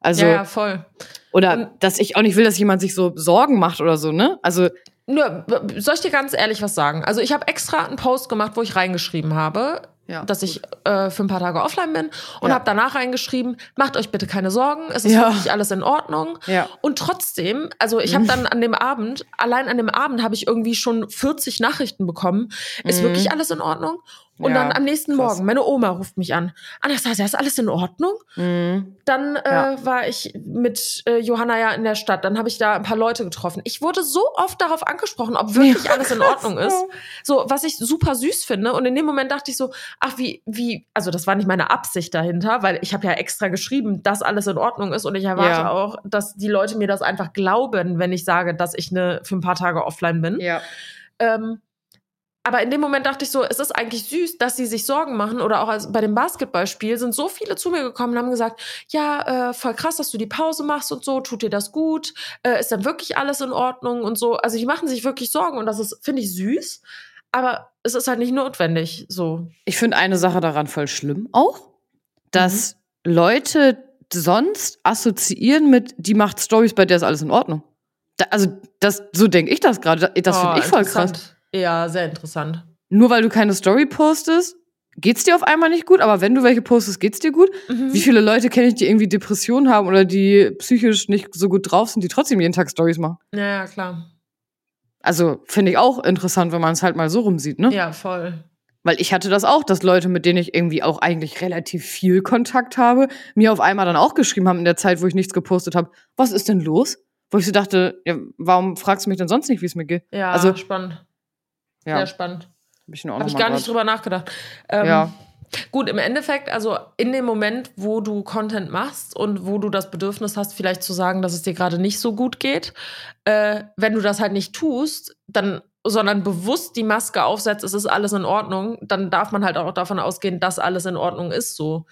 S2: Also,
S1: ja, ja, voll.
S2: oder
S1: Und-
S2: dass ich auch nicht will, dass jemand sich so Sorgen macht oder so, ne? Also,
S1: Nur, soll ich dir ganz ehrlich was sagen? Also ich habe extra einen Post gemacht, wo ich reingeschrieben habe,
S2: Ja,
S1: dass ich äh, für ein paar Tage offline bin und
S2: Ja.
S1: habe danach reingeschrieben, macht euch bitte keine Sorgen, es ist
S2: Ja.
S1: wirklich alles in Ordnung.
S2: ja.
S1: Und trotzdem, also ich habe dann an dem Abend, allein an dem Abend habe ich irgendwie schon 40 Nachrichten bekommen. Ist
S2: Mhm.
S1: wirklich alles in Ordnung? Und
S2: Ja,
S1: dann am nächsten
S2: krass.
S1: Morgen, meine Oma ruft mich an. Anastasia, ist alles in Ordnung?
S2: Mhm.
S1: Dann äh,
S2: Ja.
S1: war ich mit äh, Johanna ja in der Stadt. Dann habe ich da ein paar Leute getroffen. Ich wurde so oft darauf angesprochen, ob wirklich
S2: Ja,
S1: alles in Ordnung ist. So, was ich super süß finde. Und in dem Moment dachte ich so, ach, wie, wie, also das war nicht meine Absicht dahinter, weil ich habe ja extra geschrieben, dass alles in Ordnung ist. Und ich erwarte auch, dass die Leute mir das einfach glauben, wenn ich sage, dass ich ne, für ein paar Tage offline bin.
S2: Ja.
S1: Ähm, aber in dem Moment dachte ich so, es ist eigentlich süß, dass sie sich Sorgen machen. Oder auch als bei dem Basketballspiel sind so viele zu mir gekommen und haben gesagt, ja, äh, voll krass, dass du die Pause machst und so, tut dir das gut? Äh, ist dann wirklich alles in Ordnung und so? Also die machen sich wirklich Sorgen und das ist, finde ich, süß. Aber es ist halt nicht notwendig, so.
S2: Ich finde eine Sache daran voll schlimm auch, dass Leute sonst assoziieren mit, die macht Stories, bei der ist alles in Ordnung. Da, also, das, so denke ich das gerade. Das
S1: Oh,
S2: finde ich voll krass.
S1: Ja, sehr interessant.
S2: Nur weil du keine Story postest, geht's dir auf einmal nicht gut, aber wenn du welche postest, geht's dir gut.
S1: Mhm.
S2: Wie viele Leute kenne ich, die irgendwie Depressionen haben oder die psychisch nicht so gut drauf sind, die trotzdem jeden Tag Stories machen?
S1: Ja, ja, klar.
S2: Also, finde ich auch interessant, wenn man es halt mal so rumsieht, ne?
S1: Ja, voll.
S2: Weil ich hatte das auch, dass Leute, mit denen ich irgendwie auch eigentlich relativ viel Kontakt habe, mir auf einmal dann auch geschrieben haben in der Zeit, wo ich nichts gepostet habe, was ist denn los? Wo ich so dachte, ja, warum fragst du mich denn sonst nicht, wie es mir geht?
S1: Ja,
S2: Also,
S1: spannend.
S2: Ja,
S1: Sehr spannend.
S2: hab ich,
S1: Habe ich
S2: noch mal
S1: gar nicht
S2: grad-
S1: drüber nachgedacht. Ähm,
S2: Ja.
S1: Gut, im Endeffekt, also in dem Moment, wo du Content machst und wo du das Bedürfnis hast, vielleicht zu sagen, dass es dir gerade nicht so gut geht, äh, wenn du das halt nicht tust, dann sondern bewusst die Maske aufsetzt, es ist alles in Ordnung, dann darf man halt auch davon ausgehen, dass alles in Ordnung ist so.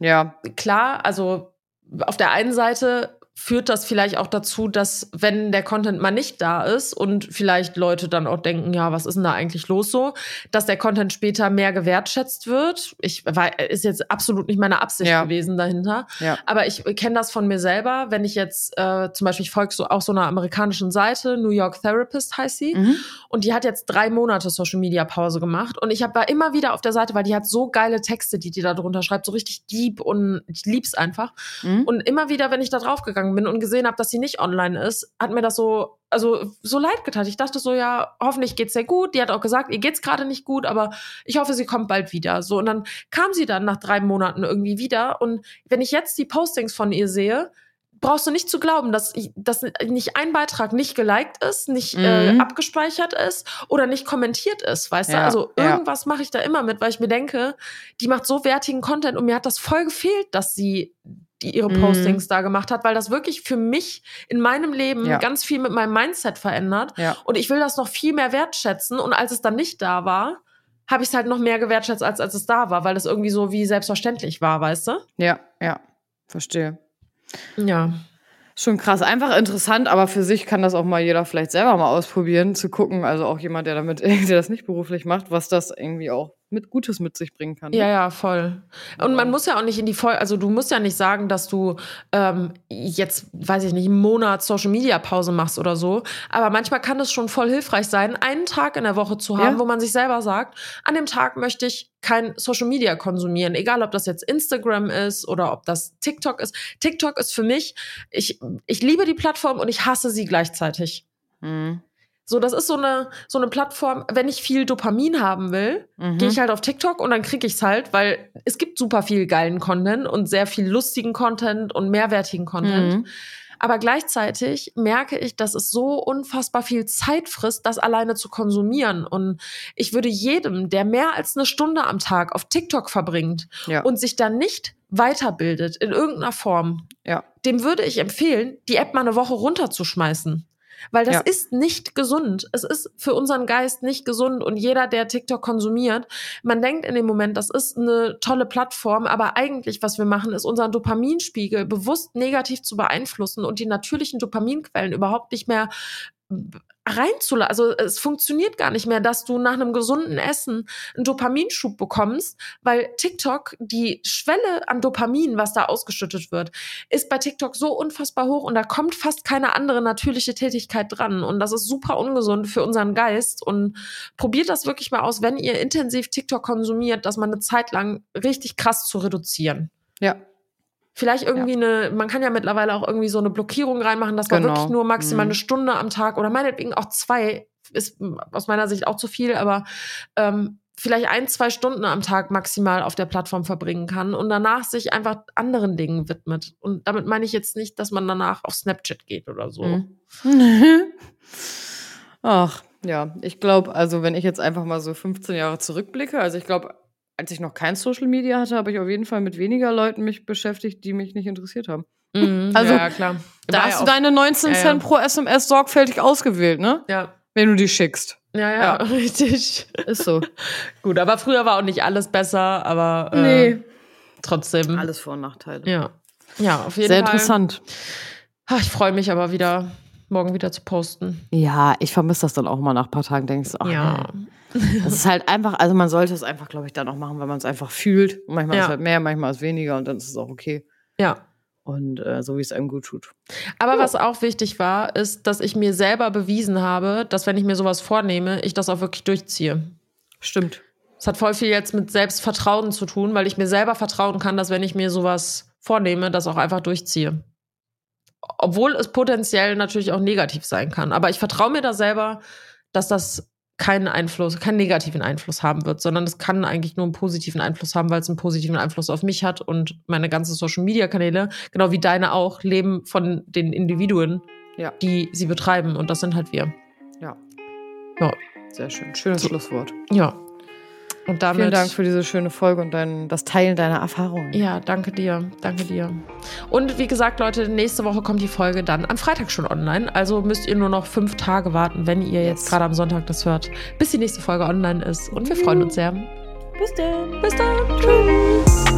S2: Ja,
S1: Klar, also auf der einen Seite führt das vielleicht auch dazu, dass wenn der Content mal nicht da ist und vielleicht Leute dann auch denken, ja, was ist denn da eigentlich los so, dass der Content später mehr gewertschätzt wird. Ich war, ist jetzt absolut nicht meine Absicht
S2: Ja.
S1: gewesen dahinter.
S2: ja.
S1: Aber ich kenne das von mir selber, wenn ich jetzt äh, zum Beispiel, ich folge so auch so einer amerikanischen Seite, New York Therapist heißt sie,
S2: Mhm.
S1: und die hat jetzt drei Monate Social Media Pause gemacht. Und ich hab, war immer wieder auf der Seite, weil die hat so geile Texte, die die da drunter schreibt, so richtig deep und ich lieb's einfach.
S2: Mhm.
S1: Und immer wieder, wenn ich da draufgegangen bin und gesehen habe, dass sie nicht online ist, hat mir das so, also so leid getan. Ich dachte so, ja, hoffentlich geht's ihr gut. Die hat auch gesagt, ihr geht's gerade nicht gut, aber ich hoffe, sie kommt bald wieder. So und dann kam sie dann nach drei Monaten irgendwie wieder. Und wenn ich jetzt die Postings von ihr sehe, brauchst du nicht zu glauben, dass, dass nicht ein Beitrag nicht geliked ist, nicht äh,
S2: Mhm.
S1: abgespeichert ist oder nicht kommentiert ist, weißt du?
S2: Ja,
S1: Also
S2: ja.
S1: irgendwas mache ich da immer mit, weil ich mir denke, die macht so wertigen Content und mir hat das voll gefehlt, dass sie die ihre
S2: Mhm.
S1: Postings da gemacht hat, weil das wirklich für mich in meinem Leben
S2: Ja.
S1: ganz viel mit meinem Mindset verändert
S2: Ja.
S1: und ich will das noch viel mehr wertschätzen und als es dann nicht da war, habe ich es halt noch mehr gewertschätzt, als als es da war, weil es irgendwie so wie selbstverständlich war, weißt du?
S2: Ja, ja. Verstehe.
S1: Ja.
S2: Schon krass, einfach interessant, aber für sich kann das auch mal jeder vielleicht selber mal ausprobieren, zu gucken, also auch jemand, der damit, der das nicht beruflich macht, was das irgendwie auch mit Gutes mit sich bringen kann. Ne?
S1: Ja, ja, voll. Und man muss ja auch nicht in die voll, also du musst ja nicht sagen, dass du ähm, jetzt, weiß ich nicht, einen Monat Social Media Pause machst oder so. Aber manchmal kann es schon voll hilfreich sein, einen Tag in der Woche zu haben, ja. wo man sich selber sagt, an dem Tag möchte ich kein Social Media konsumieren, egal ob das jetzt Instagram ist oder ob das TikTok ist. TikTok ist für mich, ich, ich liebe die Plattform und ich hasse sie gleichzeitig. Mhm. So, das ist so eine, so eine Plattform, wenn ich viel Dopamin haben will, mhm. gehe ich halt auf TikTok und dann kriege ich es halt, weil es gibt super viel geilen Content und sehr viel lustigen Content und mehrwertigen Content. Mhm. Aber gleichzeitig merke ich, dass es so unfassbar viel Zeit frisst, das alleine zu konsumieren. Und ich würde jedem, der mehr als eine Stunde am Tag auf TikTok verbringt ja. und sich dann nicht weiterbildet in irgendeiner Form, ja. dem würde ich empfehlen, die App mal eine Woche runterzuschmeißen. Weil das ja. ist nicht gesund. Es ist für unseren Geist nicht gesund. Und jeder, der TikTok konsumiert, man denkt in dem Moment, das ist eine tolle Plattform, aber eigentlich, was wir machen, ist unseren Dopaminspiegel bewusst negativ zu beeinflussen und die natürlichen Dopaminquellen überhaupt nicht mehr reinzulassen. Also es funktioniert gar nicht mehr, dass du nach einem gesunden Essen einen Dopaminschub bekommst, weil TikTok, die Schwelle an Dopamin, was da ausgeschüttet wird, ist bei TikTok so unfassbar hoch und da kommt fast keine andere natürliche Tätigkeit dran. Und das ist super ungesund für unseren Geist. Und probiert das wirklich mal aus, wenn ihr intensiv TikTok konsumiert, das mal eine Zeit lang richtig krass zu reduzieren.
S2: Ja,
S1: Vielleicht irgendwie ja. eine, man kann ja mittlerweile auch irgendwie so eine Blockierung reinmachen, dass man genau. wirklich nur maximal mhm. eine Stunde am Tag oder meinetwegen auch zwei, ist aus meiner Sicht auch zu viel, aber ähm, vielleicht ein, zwei Stunden am Tag maximal auf der Plattform verbringen kann und danach sich einfach anderen Dingen widmet. Und damit meine ich jetzt nicht, dass man danach auf Snapchat geht oder so. Mhm.
S2: Ach, ja, ich glaube, also wenn ich jetzt einfach mal so 15 Jahre zurückblicke, also ich glaube, als ich noch kein Social Media hatte, habe ich auf jeden Fall mit weniger Leuten mich beschäftigt, die mich nicht interessiert haben.
S1: Mhm, also, ja, klar.
S2: Da hast ja du deine 19 ja, Cent pro SMS sorgfältig ausgewählt, ne?
S1: Ja.
S2: Wenn du die schickst.
S1: Ja, ja, ja. richtig.
S2: Ist so.
S1: Gut, aber früher war auch nicht alles besser, aber äh, nee. trotzdem.
S2: Alles Vor- und Nachteile.
S1: Ja. Ja, auf jeden
S2: Sehr
S1: Fall.
S2: Sehr interessant.
S1: Ach, ich freue mich aber wieder, morgen wieder zu posten.
S2: Ja, ich vermisse das dann auch mal nach ein paar Tagen, denkst du, ach, ja. Das ist halt einfach, also man sollte es einfach, glaube ich, dann auch machen, weil man es einfach fühlt. Und manchmal ja. ist es halt mehr, manchmal ist es weniger und dann ist es auch okay.
S1: Ja.
S2: Und äh, so wie es einem gut tut.
S1: Aber ja. was auch wichtig war, ist, dass ich mir selber bewiesen habe, dass wenn ich mir sowas vornehme, ich das auch wirklich durchziehe.
S2: Stimmt.
S1: Es hat voll viel jetzt mit Selbstvertrauen zu tun, weil ich mir selber vertrauen kann, dass wenn ich mir sowas vornehme, das auch einfach durchziehe. Obwohl es potenziell natürlich auch negativ sein kann. Aber ich vertraue mir da selber, dass das keinen Einfluss, keinen negativen Einfluss haben wird, sondern es kann eigentlich nur einen positiven Einfluss haben, weil es einen positiven Einfluss auf mich hat und meine ganzen Social Media Kanäle, genau wie deine auch, leben von den Individuen, ja. die sie betreiben und das sind halt wir.
S2: Ja.
S1: Ja.
S2: Sehr schön. Schönes so. Schlusswort.
S1: Ja. Und damit,
S2: Vielen Dank für diese schöne Folge und dein, das Teilen deiner Erfahrungen.
S1: Ja, danke dir. Danke dir. Und wie gesagt, Leute, nächste Woche kommt die Folge dann am Freitag schon online. Also müsst ihr nur noch fünf Tage warten, wenn ihr jetzt gerade am Sonntag das hört, bis die nächste Folge online ist. Und wir freuen uns sehr.
S2: Bis dann.
S1: Bis dann. Tschüss.